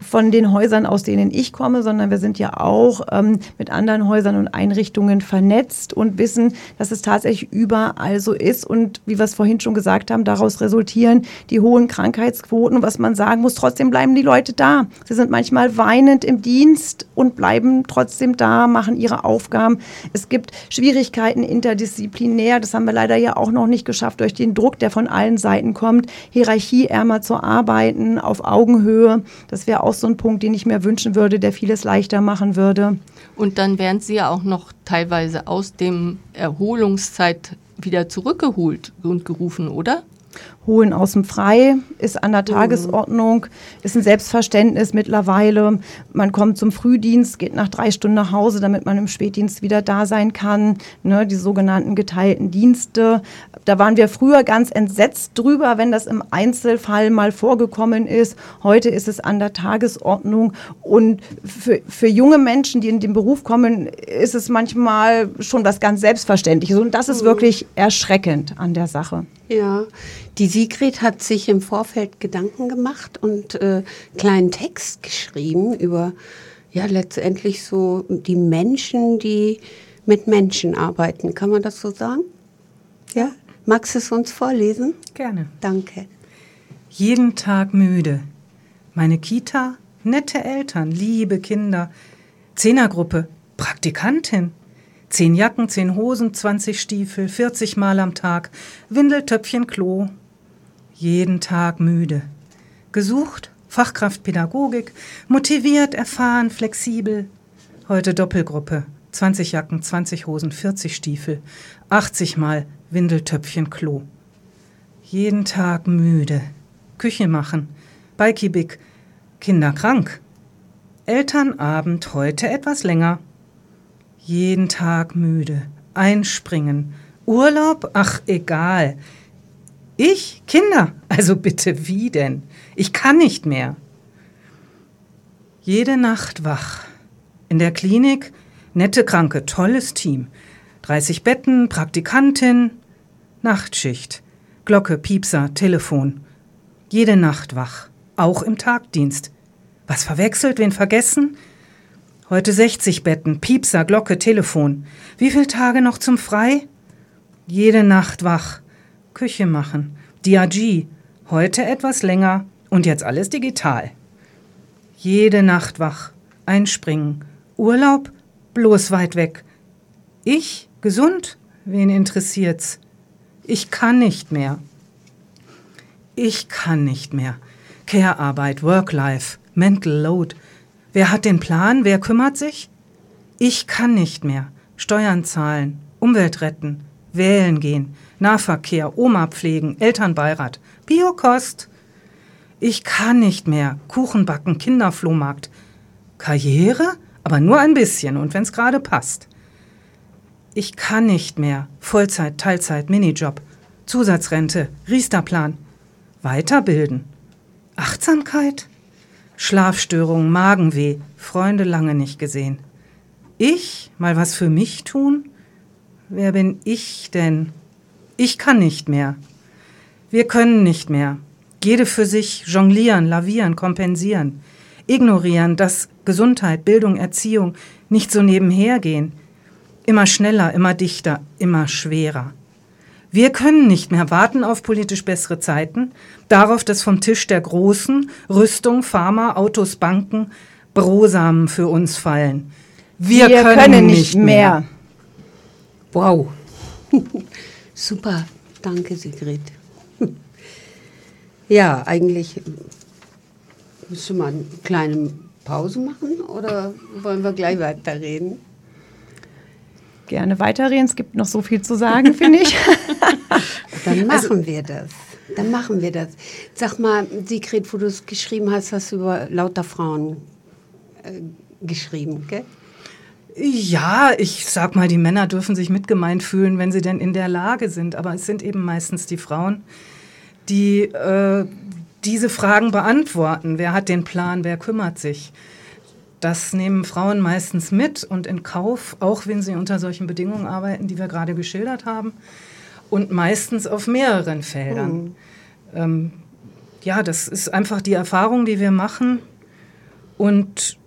von den Häusern, aus denen ich komme, sondern wir sind ja auch ähm, mit anderen Häusern und Einrichtungen vernetzt und wissen, dass es tatsächlich überall so ist. Und wie wir es vorhin schon gesagt haben, daraus resultieren die hohen Krankheitsquoten. Was man sagen muss, trotzdem bleiben die Leute da. Sie sind manchmal weinend im Dienst und bleiben trotzdem da, machen ihre Aufgaben. Es gibt Schwierigkeiten interdisziplinär. Das haben wir leider ja auch noch nicht geschafft durch den Druck, der von allen Seiten kommt. Hierarchieärmer zu arbeiten, auf Augenhöhe. Das wäre auch so ein Punkt, den ich mir wünschen würde, der vieles leichter machen würde. Und dann werden sie ja auch noch teilweise aus dem Erholungszeit wieder zurückgeholt und gerufen, oder? Holen aus dem Frei ist an der Tagesordnung, ist ein Selbstverständnis mittlerweile. Man kommt zum Frühdienst, geht nach drei Stunden nach Hause, damit man im Spätdienst wieder da sein kann. Ne, die sogenannten geteilten Dienste. Da waren wir früher ganz entsetzt drüber, wenn das im Einzelfall mal vorgekommen ist. Heute ist es an der Tagesordnung. Und für, für junge Menschen, die in den Beruf kommen, ist es manchmal schon was ganz Selbstverständliches. Und das ist wirklich erschreckend an der Sache. Ja, die Sigrid hat sich im Vorfeld Gedanken gemacht und äh, kleinen Text geschrieben über ja letztendlich so die Menschen, die mit Menschen arbeiten. Kann man das so sagen? Ja. Magst du es uns vorlesen? Gerne. Danke. Jeden Tag müde. Meine Kita nette Eltern, liebe Kinder. Zehnergruppe, Praktikantin. Zehn Jacken, zehn Hosen, 20 Stiefel, 40 Mal am Tag, Windeltöpfchen, Klo. Jeden Tag müde. Gesucht, Fachkraft Pädagogik, motiviert, erfahren, flexibel. Heute Doppelgruppe, 20 Jacken, 20 Hosen, 40 Stiefel, 80 Mal Windeltöpfchen, Klo. Jeden Tag müde. Küche machen, Bikey Kinder krank. Elternabend heute etwas länger. Jeden Tag müde. Einspringen. Urlaub? Ach, egal. Ich? Kinder? Also bitte, wie denn? Ich kann nicht mehr. Jede Nacht wach. In der Klinik nette Kranke, tolles Team. 30 Betten, Praktikantin, Nachtschicht. Glocke, Piepser, Telefon. Jede Nacht wach, auch im Tagdienst. Was verwechselt, wen vergessen? Heute 60 Betten, Piepser, Glocke, Telefon. Wie viele Tage noch zum Frei? Jede Nacht wach. Küche machen. DRG. Heute etwas länger und jetzt alles digital. Jede Nacht wach. Einspringen. Urlaub? Bloß weit weg. Ich? Gesund? Wen interessiert's? Ich kann nicht mehr. Ich kann nicht mehr. Care-Arbeit, Work-Life, Mental Load. Wer hat den Plan? Wer kümmert sich? Ich kann nicht mehr. Steuern zahlen, Umwelt retten, wählen gehen, Nahverkehr, Oma pflegen, Elternbeirat, Biokost. Ich kann nicht mehr. Kuchen backen, Kinderflohmarkt. Karriere? Aber nur ein bisschen und wenn's gerade passt. Ich kann nicht mehr. Vollzeit, Teilzeit, Minijob, Zusatzrente, Riesterplan. Weiterbilden. Achtsamkeit? Schlafstörungen, Magenweh, Freunde lange nicht gesehen. Ich? Mal was für mich tun? Wer bin ich denn? Ich kann nicht mehr. Wir können nicht mehr. Jede für sich jonglieren, lavieren, kompensieren. Ignorieren, dass Gesundheit, Bildung, Erziehung nicht so nebenher gehen. Immer schneller, immer dichter, immer schwerer. Wir können nicht mehr warten auf politisch bessere Zeiten, darauf, dass vom Tisch der Großen Rüstung, Pharma, Autos, Banken Brosamen für uns fallen. Wir, Wir können, können, nicht mehr. mehr. Wow. Super. Danke, Sigrid. ja, eigentlich müssen wir eine kleine Pause machen oder wollen wir gleich weiterreden? gerne weiterreden. Es gibt noch so viel zu sagen, finde ich. Dann machen also, wir das. Dann machen wir das. Sag mal, Sigrid, wo du es geschrieben hast, hast du über lauter Frauen äh, geschrieben, gell? Ja, ich sag mal, die Männer dürfen sich mitgemeint fühlen, wenn sie denn in der Lage sind. Aber es sind eben meistens die Frauen, die äh, diese Fragen beantworten. Wer hat den Plan? Wer kümmert sich? Das nehmen Frauen meistens mit und in Kauf, auch wenn sie unter solchen Bedingungen arbeiten, die wir gerade geschildert haben. Und meistens auf mehreren Feldern. Mhm. Ähm, ja, das ist einfach die Erfahrung, die wir machen. Und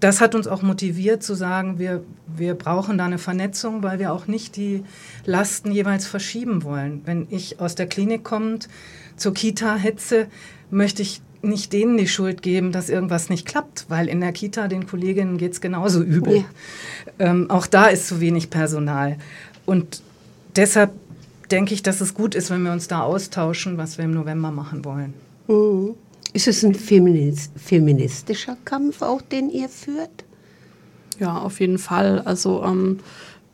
das hat uns auch motiviert zu sagen, wir, wir brauchen da eine Vernetzung, weil wir auch nicht die Lasten jeweils verschieben wollen. Wenn ich aus der Klinik kommend zur Kita hetze, möchte ich nicht denen die Schuld geben, dass irgendwas nicht klappt, weil in der Kita den Kolleginnen geht es genauso übel. Ja. Ähm, auch da ist zu wenig Personal. Und deshalb denke ich, dass es gut ist, wenn wir uns da austauschen, was wir im November machen wollen. Mhm. Ist es ein Feminist feministischer Kampf auch, den ihr führt? Ja, auf jeden Fall. Also ähm,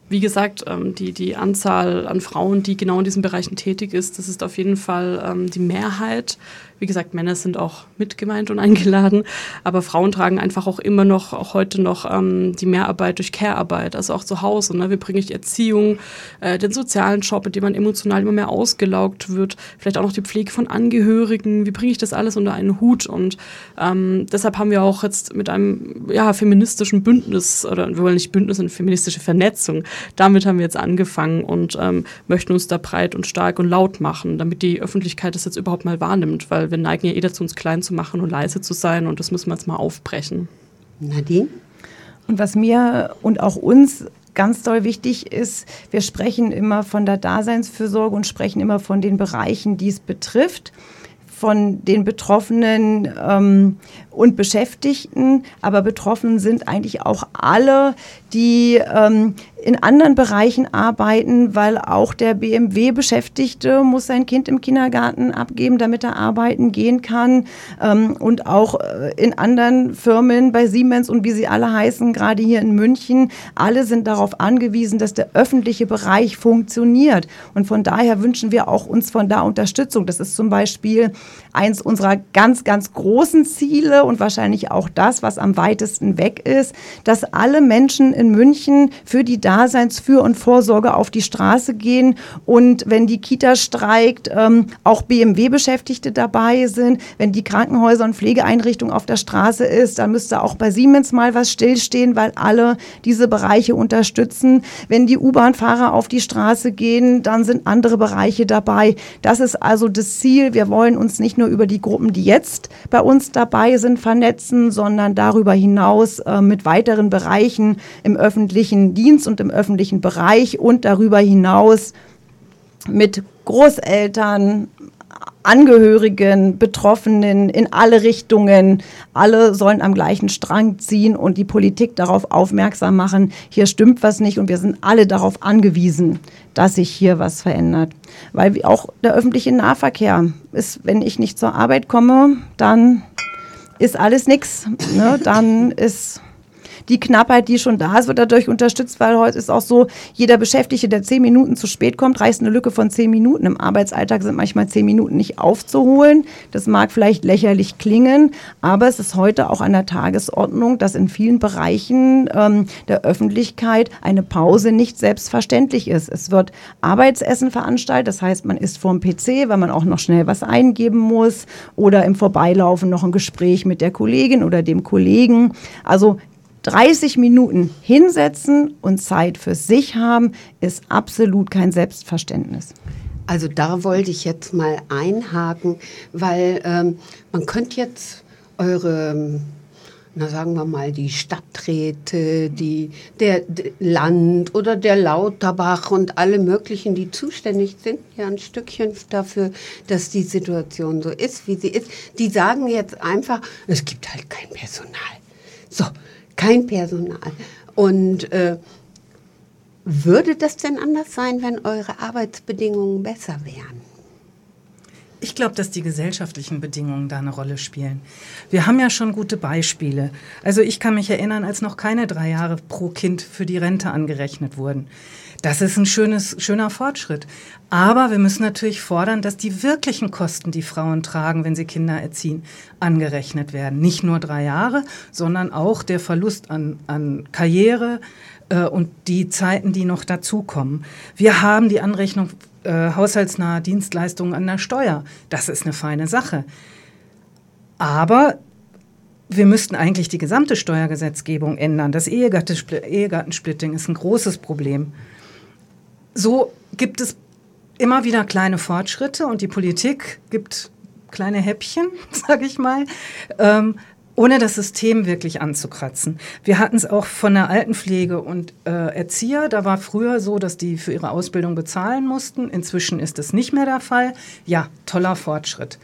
wie gesagt, ähm, die, die Anzahl an Frauen, die genau in diesen Bereichen tätig ist, das ist auf jeden Fall ähm, die Mehrheit. Wie gesagt, Männer sind auch mitgemeint und eingeladen, aber Frauen tragen einfach auch immer noch, auch heute noch ähm, die Mehrarbeit durch Care-Arbeit, also auch zu Hause. Ne? Wie bringe ich Erziehung, äh, den sozialen Job, in dem man emotional immer mehr ausgelaugt wird, vielleicht auch noch die Pflege von Angehörigen, wie bringe ich das alles unter einen Hut? Und ähm, deshalb haben wir auch jetzt mit einem ja, feministischen Bündnis, oder wir wollen nicht Bündnis, eine feministische Vernetzung, damit haben wir jetzt angefangen und ähm, möchten uns da breit und stark und laut machen, damit die Öffentlichkeit das jetzt überhaupt mal wahrnimmt, weil wir neigen ja eh dazu, uns klein zu machen und leise zu sein und das müssen wir jetzt mal aufbrechen. Nadine? Und was mir und auch uns ganz doll wichtig ist, wir sprechen immer von der Daseinsfürsorge und sprechen immer von den Bereichen, die es betrifft von den Betroffenen ähm, und Beschäftigten, aber betroffen sind eigentlich auch alle, die ähm, in anderen Bereichen arbeiten, weil auch der BMW-Beschäftigte muss sein Kind im Kindergarten abgeben, damit er arbeiten gehen kann. Ähm, und auch äh, in anderen Firmen, bei Siemens und wie sie alle heißen, gerade hier in München, alle sind darauf angewiesen, dass der öffentliche Bereich funktioniert. Und von daher wünschen wir auch uns von da Unterstützung. Das ist zum Beispiel eins unserer ganz, ganz großen Ziele und wahrscheinlich auch das, was am weitesten weg ist, dass alle Menschen in München für die Daseinsfür- und Vorsorge auf die Straße gehen und wenn die Kita streikt, ähm, auch BMW-Beschäftigte dabei sind. Wenn die Krankenhäuser und Pflegeeinrichtungen auf der Straße ist, dann müsste auch bei Siemens mal was stillstehen, weil alle diese Bereiche unterstützen. Wenn die U-Bahn-Fahrer auf die Straße gehen, dann sind andere Bereiche dabei. Das ist also das Ziel. Wir wollen uns nicht nur über die Gruppen, die jetzt bei uns dabei sind, vernetzen, sondern darüber hinaus äh, mit weiteren Bereichen im öffentlichen Dienst und im öffentlichen Bereich und darüber hinaus mit Großeltern, Angehörigen, Betroffenen in alle Richtungen. Alle sollen am gleichen Strang ziehen und die Politik darauf aufmerksam machen, hier stimmt was nicht und wir sind alle darauf angewiesen, dass sich hier was verändert. Weil auch der öffentliche Nahverkehr ist, wenn ich nicht zur Arbeit komme, dann ist alles nichts. Ne? Dann ist die Knappheit, die schon da ist, wird dadurch unterstützt, weil heute ist auch so, jeder Beschäftigte, der zehn Minuten zu spät kommt, reißt eine Lücke von zehn Minuten. Im Arbeitsalltag sind manchmal zehn Minuten nicht aufzuholen. Das mag vielleicht lächerlich klingen, aber es ist heute auch an der Tagesordnung, dass in vielen Bereichen ähm, der Öffentlichkeit eine Pause nicht selbstverständlich ist. Es wird Arbeitsessen veranstaltet, das heißt, man ist vorm PC, weil man auch noch schnell was eingeben muss oder im Vorbeilaufen noch ein Gespräch mit der Kollegin oder dem Kollegen. Also 30 Minuten hinsetzen und Zeit für sich haben, ist absolut kein Selbstverständnis. Also da wollte ich jetzt mal einhaken, weil ähm, man könnte jetzt eure, na sagen wir mal, die Stadträte, die, der, der Land oder der Lauterbach und alle möglichen, die zuständig sind, ja ein Stückchen dafür, dass die Situation so ist, wie sie ist, die sagen jetzt einfach, es gibt halt kein Personal. So, kein Personal. Und äh, würde das denn anders sein, wenn eure Arbeitsbedingungen besser wären? Ich glaube, dass die gesellschaftlichen Bedingungen da eine Rolle spielen. Wir haben ja schon gute Beispiele. Also ich kann mich erinnern, als noch keine drei Jahre pro Kind für die Rente angerechnet wurden. Das ist ein schönes, schöner Fortschritt. Aber wir müssen natürlich fordern, dass die wirklichen Kosten, die Frauen tragen, wenn sie Kinder erziehen, angerechnet werden. Nicht nur drei Jahre, sondern auch der Verlust an, an Karriere äh, und die Zeiten, die noch dazukommen. Wir haben die Anrechnung äh, haushaltsnaher Dienstleistungen an der Steuer. Das ist eine feine Sache. Aber wir müssten eigentlich die gesamte Steuergesetzgebung ändern. Das Ehegattensplitting ist ein großes Problem so gibt es immer wieder kleine Fortschritte und die Politik gibt kleine Häppchen, sage ich mal, ähm, ohne das System wirklich anzukratzen. Wir hatten es auch von der Altenpflege und äh, Erzieher. Da war früher so, dass die für ihre Ausbildung bezahlen mussten. Inzwischen ist das nicht mehr der Fall. Ja, toller Fortschritt.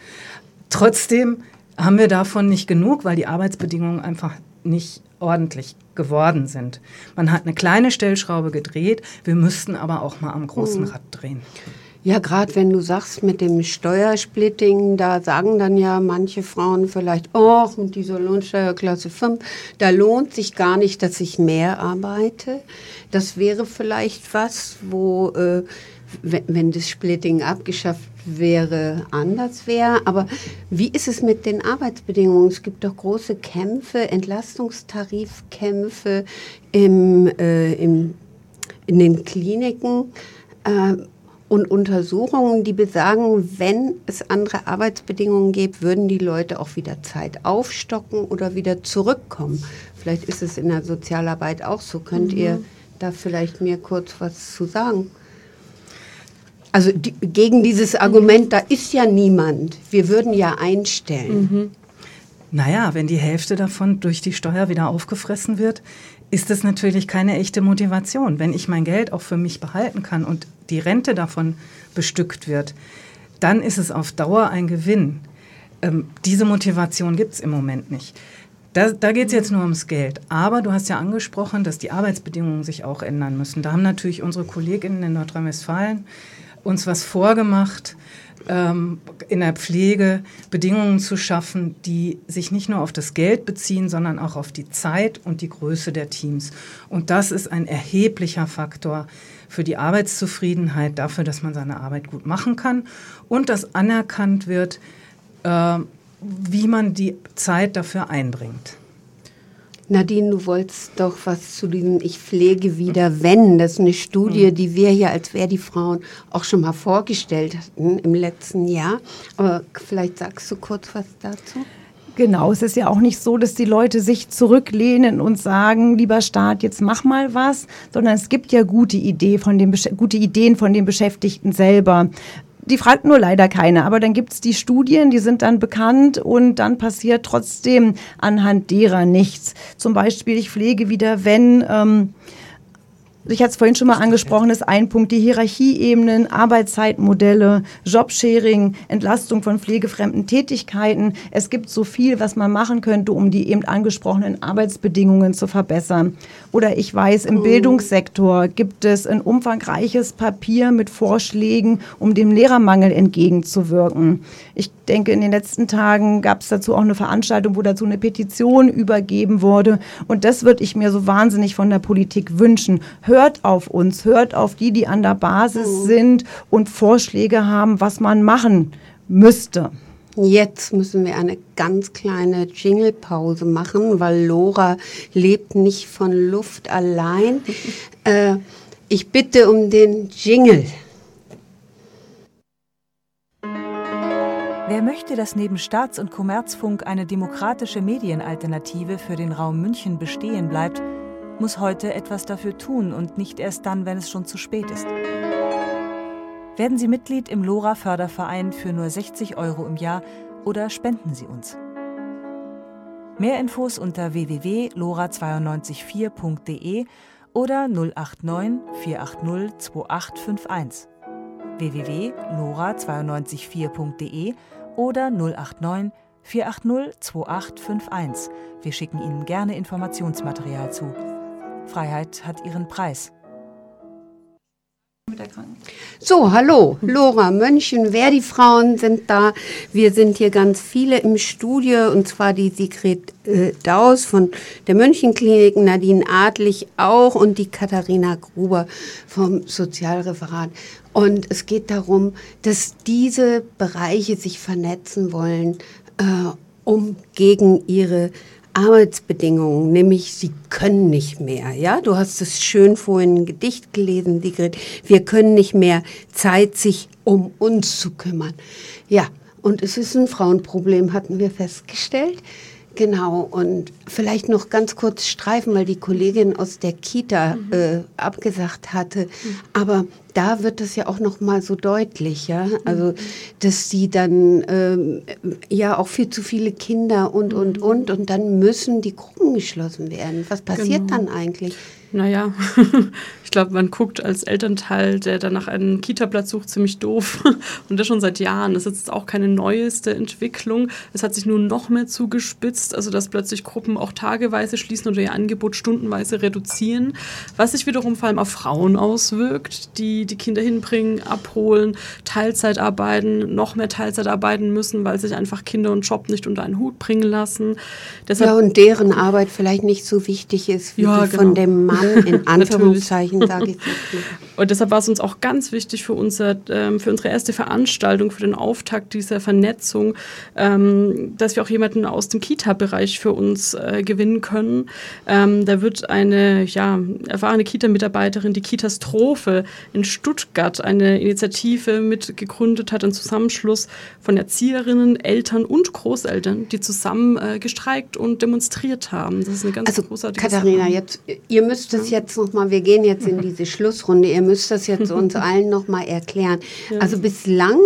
Trotzdem haben wir davon nicht genug, weil die Arbeitsbedingungen einfach nicht ordentlich geworden sind. Man hat eine kleine Stellschraube gedreht, wir müssten aber auch mal am großen hm. Rad drehen. Ja, gerade wenn du sagst mit dem Steuersplitting, da sagen dann ja manche Frauen vielleicht, oh, mit dieser Lohnsteuerklasse 5, da lohnt sich gar nicht, dass ich mehr arbeite. Das wäre vielleicht was, wo, äh, wenn, das Splitting abgeschafft wäre, anders wäre. Aber wie ist es mit den Arbeitsbedingungen? Es gibt doch große Kämpfe, Entlastungstarifkämpfe im, äh, im, in den Kliniken. Äh, und Untersuchungen, die besagen, wenn es andere Arbeitsbedingungen gibt, würden die Leute auch wieder Zeit aufstocken oder wieder zurückkommen. Vielleicht ist es in der Sozialarbeit auch so. Könnt mhm. ihr da vielleicht mir kurz was zu sagen? Also die, gegen dieses Argument, da ist ja niemand. Wir würden ja einstellen. Mhm. Naja, wenn die Hälfte davon durch die Steuer wieder aufgefressen wird, ist das natürlich keine echte Motivation. Wenn ich mein Geld auch für mich behalten kann und die Rente davon bestückt wird, dann ist es auf Dauer ein Gewinn. Ähm, diese Motivation gibt es im Moment nicht. Da, da geht es jetzt nur ums Geld. Aber du hast ja angesprochen, dass die Arbeitsbedingungen sich auch ändern müssen. Da haben natürlich unsere Kolleginnen in Nordrhein-Westfalen uns was vorgemacht, ähm, in der Pflege Bedingungen zu schaffen, die sich nicht nur auf das Geld beziehen, sondern auch auf die Zeit und die Größe der Teams. Und das ist ein erheblicher Faktor für die Arbeitszufriedenheit, dafür, dass man seine Arbeit gut machen kann und dass anerkannt wird, äh, wie man die Zeit dafür einbringt. Nadine, du wolltest doch was zu diesem Ich pflege wieder, wenn. Das ist eine Studie, die wir hier als Wer die Frauen auch schon mal vorgestellt hatten im letzten Jahr. Aber vielleicht sagst du kurz was dazu. Genau, es ist ja auch nicht so, dass die Leute sich zurücklehnen und sagen, lieber Staat, jetzt mach mal was, sondern es gibt ja gute, Idee von den, gute Ideen von den Beschäftigten selber die fragt nur leider keiner. Aber dann gibt es die Studien, die sind dann bekannt und dann passiert trotzdem anhand derer nichts. Zum Beispiel, ich pflege wieder, wenn ähm, ich hatte es vorhin schon mal angesprochen, ist ein Punkt, die Hierarchieebenen, Arbeitszeitmodelle, Jobsharing, Entlastung von pflegefremden Tätigkeiten. Es gibt so viel, was man machen könnte, um die eben angesprochenen Arbeitsbedingungen zu verbessern. Oder ich weiß, im oh. Bildungssektor gibt es ein umfangreiches Papier mit Vorschlägen, um dem Lehrermangel entgegenzuwirken. Ich denke, in den letzten Tagen gab es dazu auch eine Veranstaltung, wo dazu eine Petition übergeben wurde. Und das würde ich mir so wahnsinnig von der Politik wünschen. Hört auf uns, hört auf die, die an der Basis mhm. sind und Vorschläge haben, was man machen müsste. Jetzt müssen wir eine ganz kleine Jingle-Pause machen, weil Lora lebt nicht von Luft allein. äh, ich bitte um den Jingle. Wer möchte, dass neben Staats- und Kommerzfunk eine demokratische Medienalternative für den Raum München bestehen bleibt, muss heute etwas dafür tun und nicht erst dann, wenn es schon zu spät ist. Werden Sie Mitglied im LoRa Förderverein für nur 60 Euro im Jahr oder spenden Sie uns. Mehr Infos unter www.lora924.de oder 089 480 2851 www.lora924.de oder 089 480 2851. Wir schicken Ihnen gerne Informationsmaterial zu. Freiheit hat ihren Preis. So, hallo, Lora Mönchen, Verdi-Frauen sind da. Wir sind hier ganz viele im Studio und zwar die Sigrid äh, Daus von der Mönchenklinik, Nadine Adlich auch und die Katharina Gruber vom Sozialreferat. Und es geht darum, dass diese Bereiche sich vernetzen wollen, äh, um gegen ihre Arbeitsbedingungen, nämlich sie können nicht mehr. Ja, du hast es schön vorhin ein Gedicht gelesen, Sigrid. Wir können nicht mehr Zeit, sich um uns zu kümmern. Ja, und es ist ein Frauenproblem, hatten wir festgestellt. Genau, und vielleicht noch ganz kurz streifen, weil die Kollegin aus der Kita mhm. äh, abgesagt hatte. Mhm. Aber da wird es ja auch noch mal so deutlich, ja, also mhm. dass sie dann ähm, ja auch viel zu viele Kinder und und mhm. und und dann müssen die Gruppen geschlossen werden. Was passiert genau. dann eigentlich? Naja, ich glaube, man guckt als Elternteil, der dann nach einem Kita-Platz sucht, ziemlich doof. Und das schon seit Jahren. Das ist jetzt auch keine neueste Entwicklung. Es hat sich nun noch mehr zugespitzt, also dass plötzlich Gruppen auch tageweise schließen oder ihr Angebot stundenweise reduzieren, was sich wiederum vor allem auf Frauen auswirkt, die die Kinder hinbringen, abholen, Teilzeit arbeiten, noch mehr Teilzeit arbeiten müssen, weil sich einfach Kinder und Job nicht unter einen Hut bringen lassen. Deshalb, ja, und deren Arbeit vielleicht nicht so wichtig ist wie ja, die genau. von dem Mann Mann, in Anführungszeichen ich das. Und deshalb war es uns auch ganz wichtig für, unser, ähm, für unsere erste Veranstaltung, für den Auftakt dieser Vernetzung, ähm, dass wir auch jemanden aus dem Kita-Bereich für uns äh, gewinnen können. Ähm, da wird eine ja, erfahrene Kita-Mitarbeiterin, die Kitastrophe in Stuttgart, eine Initiative mitgegründet hat, ein Zusammenschluss von Erzieherinnen, Eltern und Großeltern, die zusammen äh, gestreikt und demonstriert haben. Das ist eine ganz also, großartige Katharina, Sache. jetzt, ihr müsst das jetzt nochmal, wir gehen jetzt in diese Schlussrunde, ihr müsst das jetzt uns allen noch mal erklären. Ja. Also bislang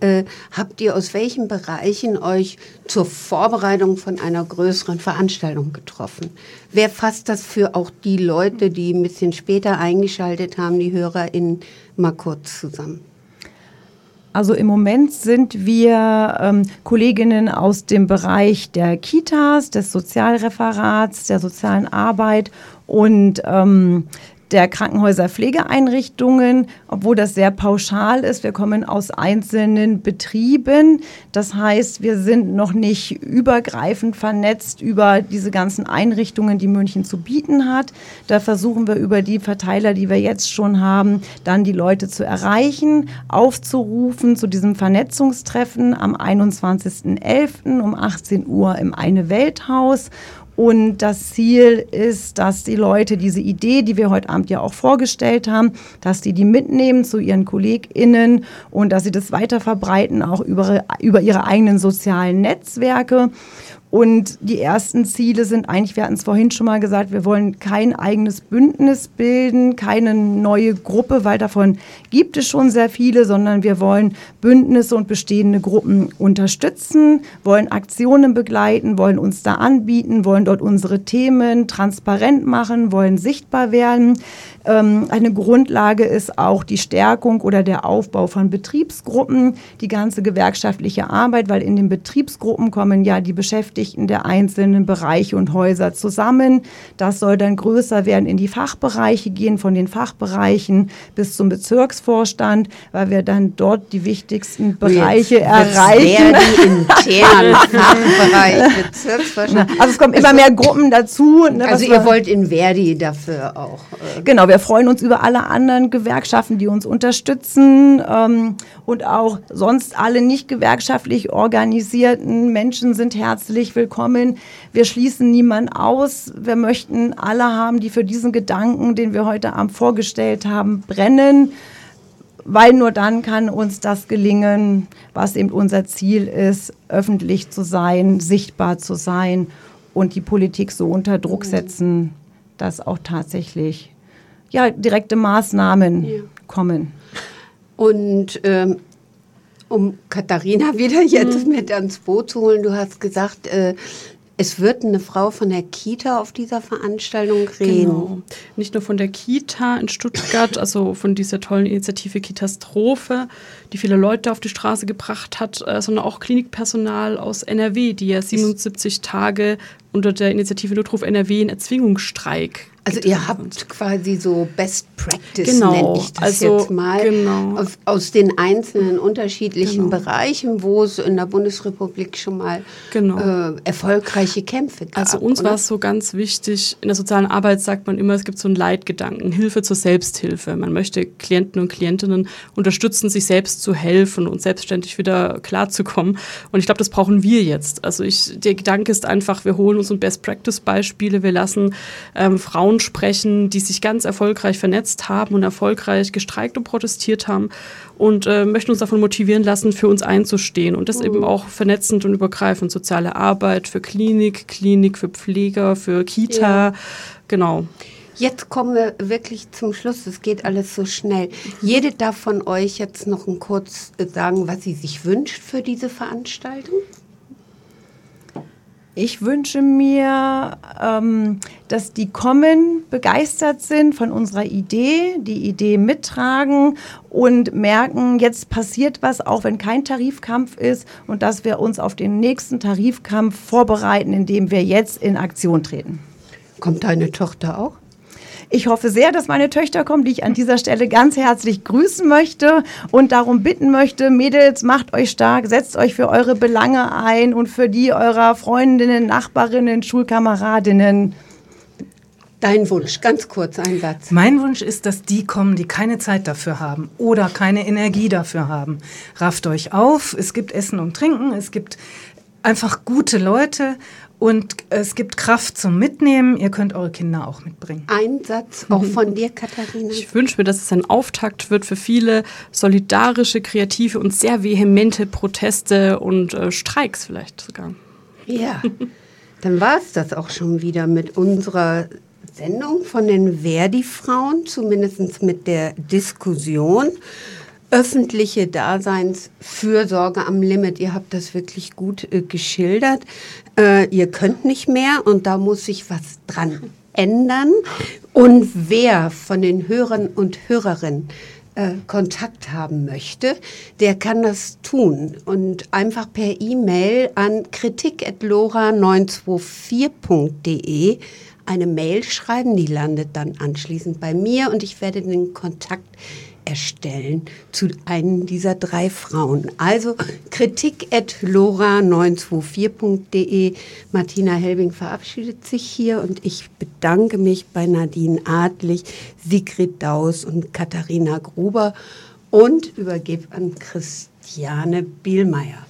äh, habt ihr aus welchen Bereichen euch zur Vorbereitung von einer größeren Veranstaltung getroffen? Wer fasst das für auch die Leute, die ein bisschen später eingeschaltet haben, die HörerInnen, mal kurz zusammen? Also im Moment sind wir ähm, Kolleginnen aus dem Bereich der Kitas, des Sozialreferats, der sozialen Arbeit und ähm, der Krankenhäuser Pflegeeinrichtungen, obwohl das sehr pauschal ist. Wir kommen aus einzelnen Betrieben. Das heißt, wir sind noch nicht übergreifend vernetzt über diese ganzen Einrichtungen, die München zu bieten hat. Da versuchen wir über die Verteiler, die wir jetzt schon haben, dann die Leute zu erreichen, aufzurufen zu diesem Vernetzungstreffen am 21.11. um 18 Uhr im Eine Welthaus. Und das Ziel ist, dass die Leute diese Idee, die wir heute Abend ja auch vorgestellt haben, dass die die mitnehmen zu ihren KollegInnen und dass sie das weiter verbreiten, auch über, über ihre eigenen sozialen Netzwerke. Und die ersten Ziele sind eigentlich, wir hatten es vorhin schon mal gesagt, wir wollen kein eigenes Bündnis bilden, keine neue Gruppe, weil davon gibt es schon sehr viele, sondern wir wollen Bündnisse und bestehende Gruppen unterstützen, wollen Aktionen begleiten, wollen uns da anbieten, wollen dort unsere Themen transparent machen, wollen sichtbar werden. Ähm, eine Grundlage ist auch die Stärkung oder der Aufbau von Betriebsgruppen, die ganze gewerkschaftliche Arbeit, weil in den Betriebsgruppen kommen ja die Beschäftigten der einzelnen Bereiche und Häuser zusammen. Das soll dann größer werden, in die Fachbereiche gehen, von den Fachbereichen bis zum Bezirksvorstand, weil wir dann dort die wichtigsten Bereiche jetzt, erreichen. Die internen Fachbereich, Bezirksvorstand. Also es kommen immer mehr Gruppen dazu. Ne, also ihr wollt in Verdi dafür auch. Äh genau, wir freuen uns über alle anderen Gewerkschaften, die uns unterstützen ähm, und auch sonst alle nicht gewerkschaftlich organisierten Menschen sind herzlich willkommen. Wir schließen niemanden aus. Wir möchten alle haben, die für diesen Gedanken, den wir heute Abend vorgestellt haben, brennen weil nur dann kann uns das gelingen, was eben unser Ziel ist, öffentlich zu sein, sichtbar zu sein und die Politik so unter Druck setzen, dass auch tatsächlich ja, direkte Maßnahmen ja. kommen. Und ähm, um Katharina wieder jetzt mhm. mit ans Boot zu holen, du hast gesagt, äh, es wird eine Frau von der Kita auf dieser Veranstaltung reden. Genau. Nicht nur von der Kita in Stuttgart, also von dieser tollen Initiative Kitastrophe, die viele Leute auf die Straße gebracht hat, äh, sondern auch Klinikpersonal aus NRW, die ja 77 Tage unter der Initiative Notruf NRW in Erzwingungsstreik also ihr habt quasi so Best Practice, genau, nenne ich das also, jetzt mal, genau. aus, aus, den einzelnen unterschiedlichen genau. Bereichen, wo es in der Bundesrepublik schon mal genau. äh, erfolgreiche Kämpfe gab. Also uns war es so ganz wichtig, in der sozialen Arbeit sagt man immer, es gibt so einen Leitgedanken, Hilfe zur Selbsthilfe. Man möchte Klienten und Klientinnen unterstützen, sich selbst zu helfen und selbstständig wieder klarzukommen. Und ich glaube, das brauchen wir jetzt. Also ich, der Gedanke ist einfach, wir holen uns so Best Practice Beispiele, wir lassen ähm, Frauen Frauen sprechen, die sich ganz erfolgreich vernetzt haben und erfolgreich gestreikt und protestiert haben und äh, möchten uns davon motivieren lassen, für uns einzustehen und das mhm. eben auch vernetzend und übergreifend. Soziale Arbeit für Klinik, Klinik für Pfleger, für Kita, ja. genau. Jetzt kommen wir wirklich zum Schluss. Es geht alles so schnell. Jede darf von euch jetzt noch kurz sagen, was sie sich wünscht für diese Veranstaltung. Ich wünsche mir, ähm, dass die kommen, begeistert sind von unserer Idee, die Idee mittragen und merken, jetzt passiert was, auch wenn kein Tarifkampf ist und dass wir uns auf den nächsten Tarifkampf vorbereiten, indem wir jetzt in Aktion treten. Kommt deine Tochter auch? Ich hoffe sehr, dass meine Töchter kommen, die ich an dieser Stelle ganz herzlich grüßen möchte und darum bitten möchte, Mädels, macht euch stark, setzt euch für eure Belange ein und für die eurer Freundinnen, Nachbarinnen, Schulkameradinnen. Dein Wunsch, ganz kurz ein Satz. Mein Wunsch ist, dass die kommen, die keine Zeit dafür haben oder keine Energie dafür haben. Rafft euch auf, es gibt Essen und Trinken, es gibt einfach gute Leute und es gibt Kraft zum Mitnehmen. Ihr könnt eure Kinder auch mitbringen. Ein Satz auch von dir, Katharina. Ich wünsche mir, dass es ein Auftakt wird für viele solidarische, kreative und sehr vehemente Proteste und äh, Streiks vielleicht sogar. Ja, dann war es das auch schon wieder mit unserer Sendung von den Verdi-Frauen, zumindest mit der Diskussion öffentliche Daseinsfürsorge am Limit. Ihr habt das wirklich gut äh, geschildert. Äh, ihr könnt nicht mehr und da muss sich was dran ändern. Und wer von den Hörern und Hörerinnen äh, Kontakt haben möchte, der kann das tun und einfach per E-Mail an kritik.lora924.de eine Mail schreiben, die landet dann anschließend bei mir und ich werde den Kontakt erstellen zu einem dieser drei Frauen. Also kritik.lora924.de. Martina Helbing verabschiedet sich hier und ich bedanke mich bei Nadine Adlich, Sigrid Daus und Katharina Gruber und übergebe an Christiane Bielmeier.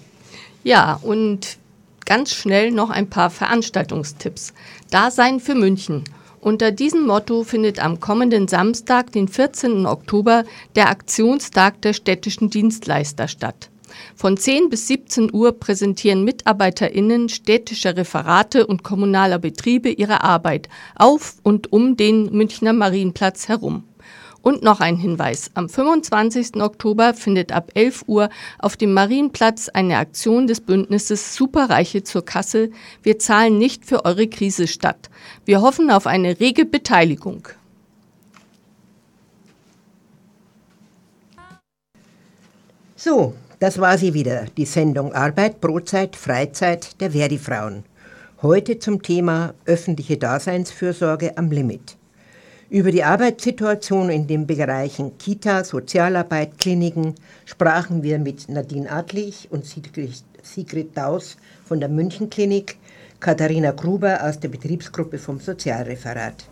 Ja, und ganz schnell noch ein paar Veranstaltungstipps. Dasein für München. Unter diesem Motto findet am kommenden Samstag, den 14. Oktober, der Aktionstag der städtischen Dienstleister statt. Von 10 bis 17 Uhr präsentieren MitarbeiterInnen städtischer Referate und kommunaler Betriebe ihre Arbeit auf und um den Münchner Marienplatz herum. Und noch ein Hinweis. Am 25. Oktober findet ab 11 Uhr auf dem Marienplatz eine Aktion des Bündnisses Superreiche zur Kasse. Wir zahlen nicht für eure Krise statt. Wir hoffen auf eine rege Beteiligung. So, das war sie wieder, die Sendung Arbeit, Brotzeit, Freizeit der Verdi-Frauen. Heute zum Thema öffentliche Daseinsfürsorge am Limit. Über die Arbeitssituation in den Bereichen Kita, Sozialarbeit, Kliniken sprachen wir mit Nadine Adlich und Sigrid Daus von der Münchenklinik, Katharina Gruber aus der Betriebsgruppe vom Sozialreferat.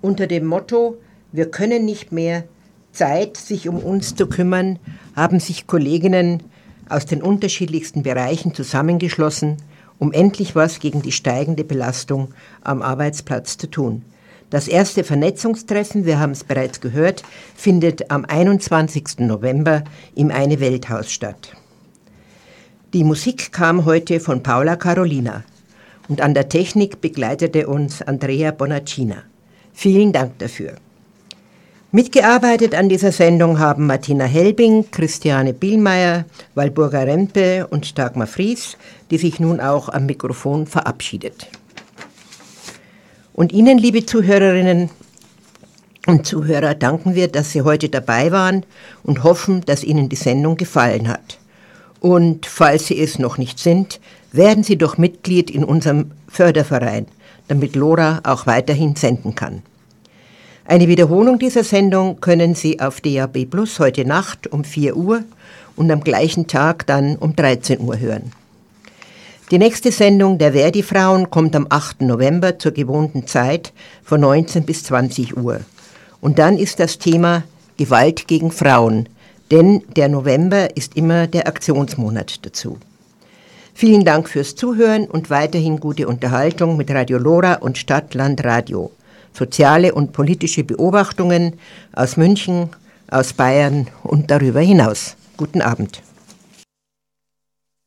Unter dem Motto Wir können nicht mehr Zeit, sich um uns zu kümmern, haben sich Kolleginnen aus den unterschiedlichsten Bereichen zusammengeschlossen, um endlich was gegen die steigende Belastung am Arbeitsplatz zu tun. Das erste Vernetzungstreffen, wir haben es bereits gehört, findet am 21. November im Eine Welthaus statt. Die Musik kam heute von Paula Carolina und an der Technik begleitete uns Andrea Bonaccina. Vielen Dank dafür. Mitgearbeitet an dieser Sendung haben Martina Helbing, Christiane Bielmeier, Walburga Rempe und Dagmar Fries, die sich nun auch am Mikrofon verabschiedet. Und Ihnen, liebe Zuhörerinnen und Zuhörer, danken wir, dass Sie heute dabei waren und hoffen, dass Ihnen die Sendung gefallen hat. Und falls Sie es noch nicht sind, werden Sie doch Mitglied in unserem Förderverein, damit Lora auch weiterhin senden kann. Eine Wiederholung dieser Sendung können Sie auf DAB Plus heute Nacht um 4 Uhr und am gleichen Tag dann um 13 Uhr hören. Die nächste Sendung der Verdi-Frauen kommt am 8. November zur gewohnten Zeit von 19 bis 20 Uhr. Und dann ist das Thema Gewalt gegen Frauen, denn der November ist immer der Aktionsmonat dazu. Vielen Dank fürs Zuhören und weiterhin gute Unterhaltung mit Radio Lora und Stadtland Radio. Soziale und politische Beobachtungen aus München, aus Bayern und darüber hinaus. Guten Abend.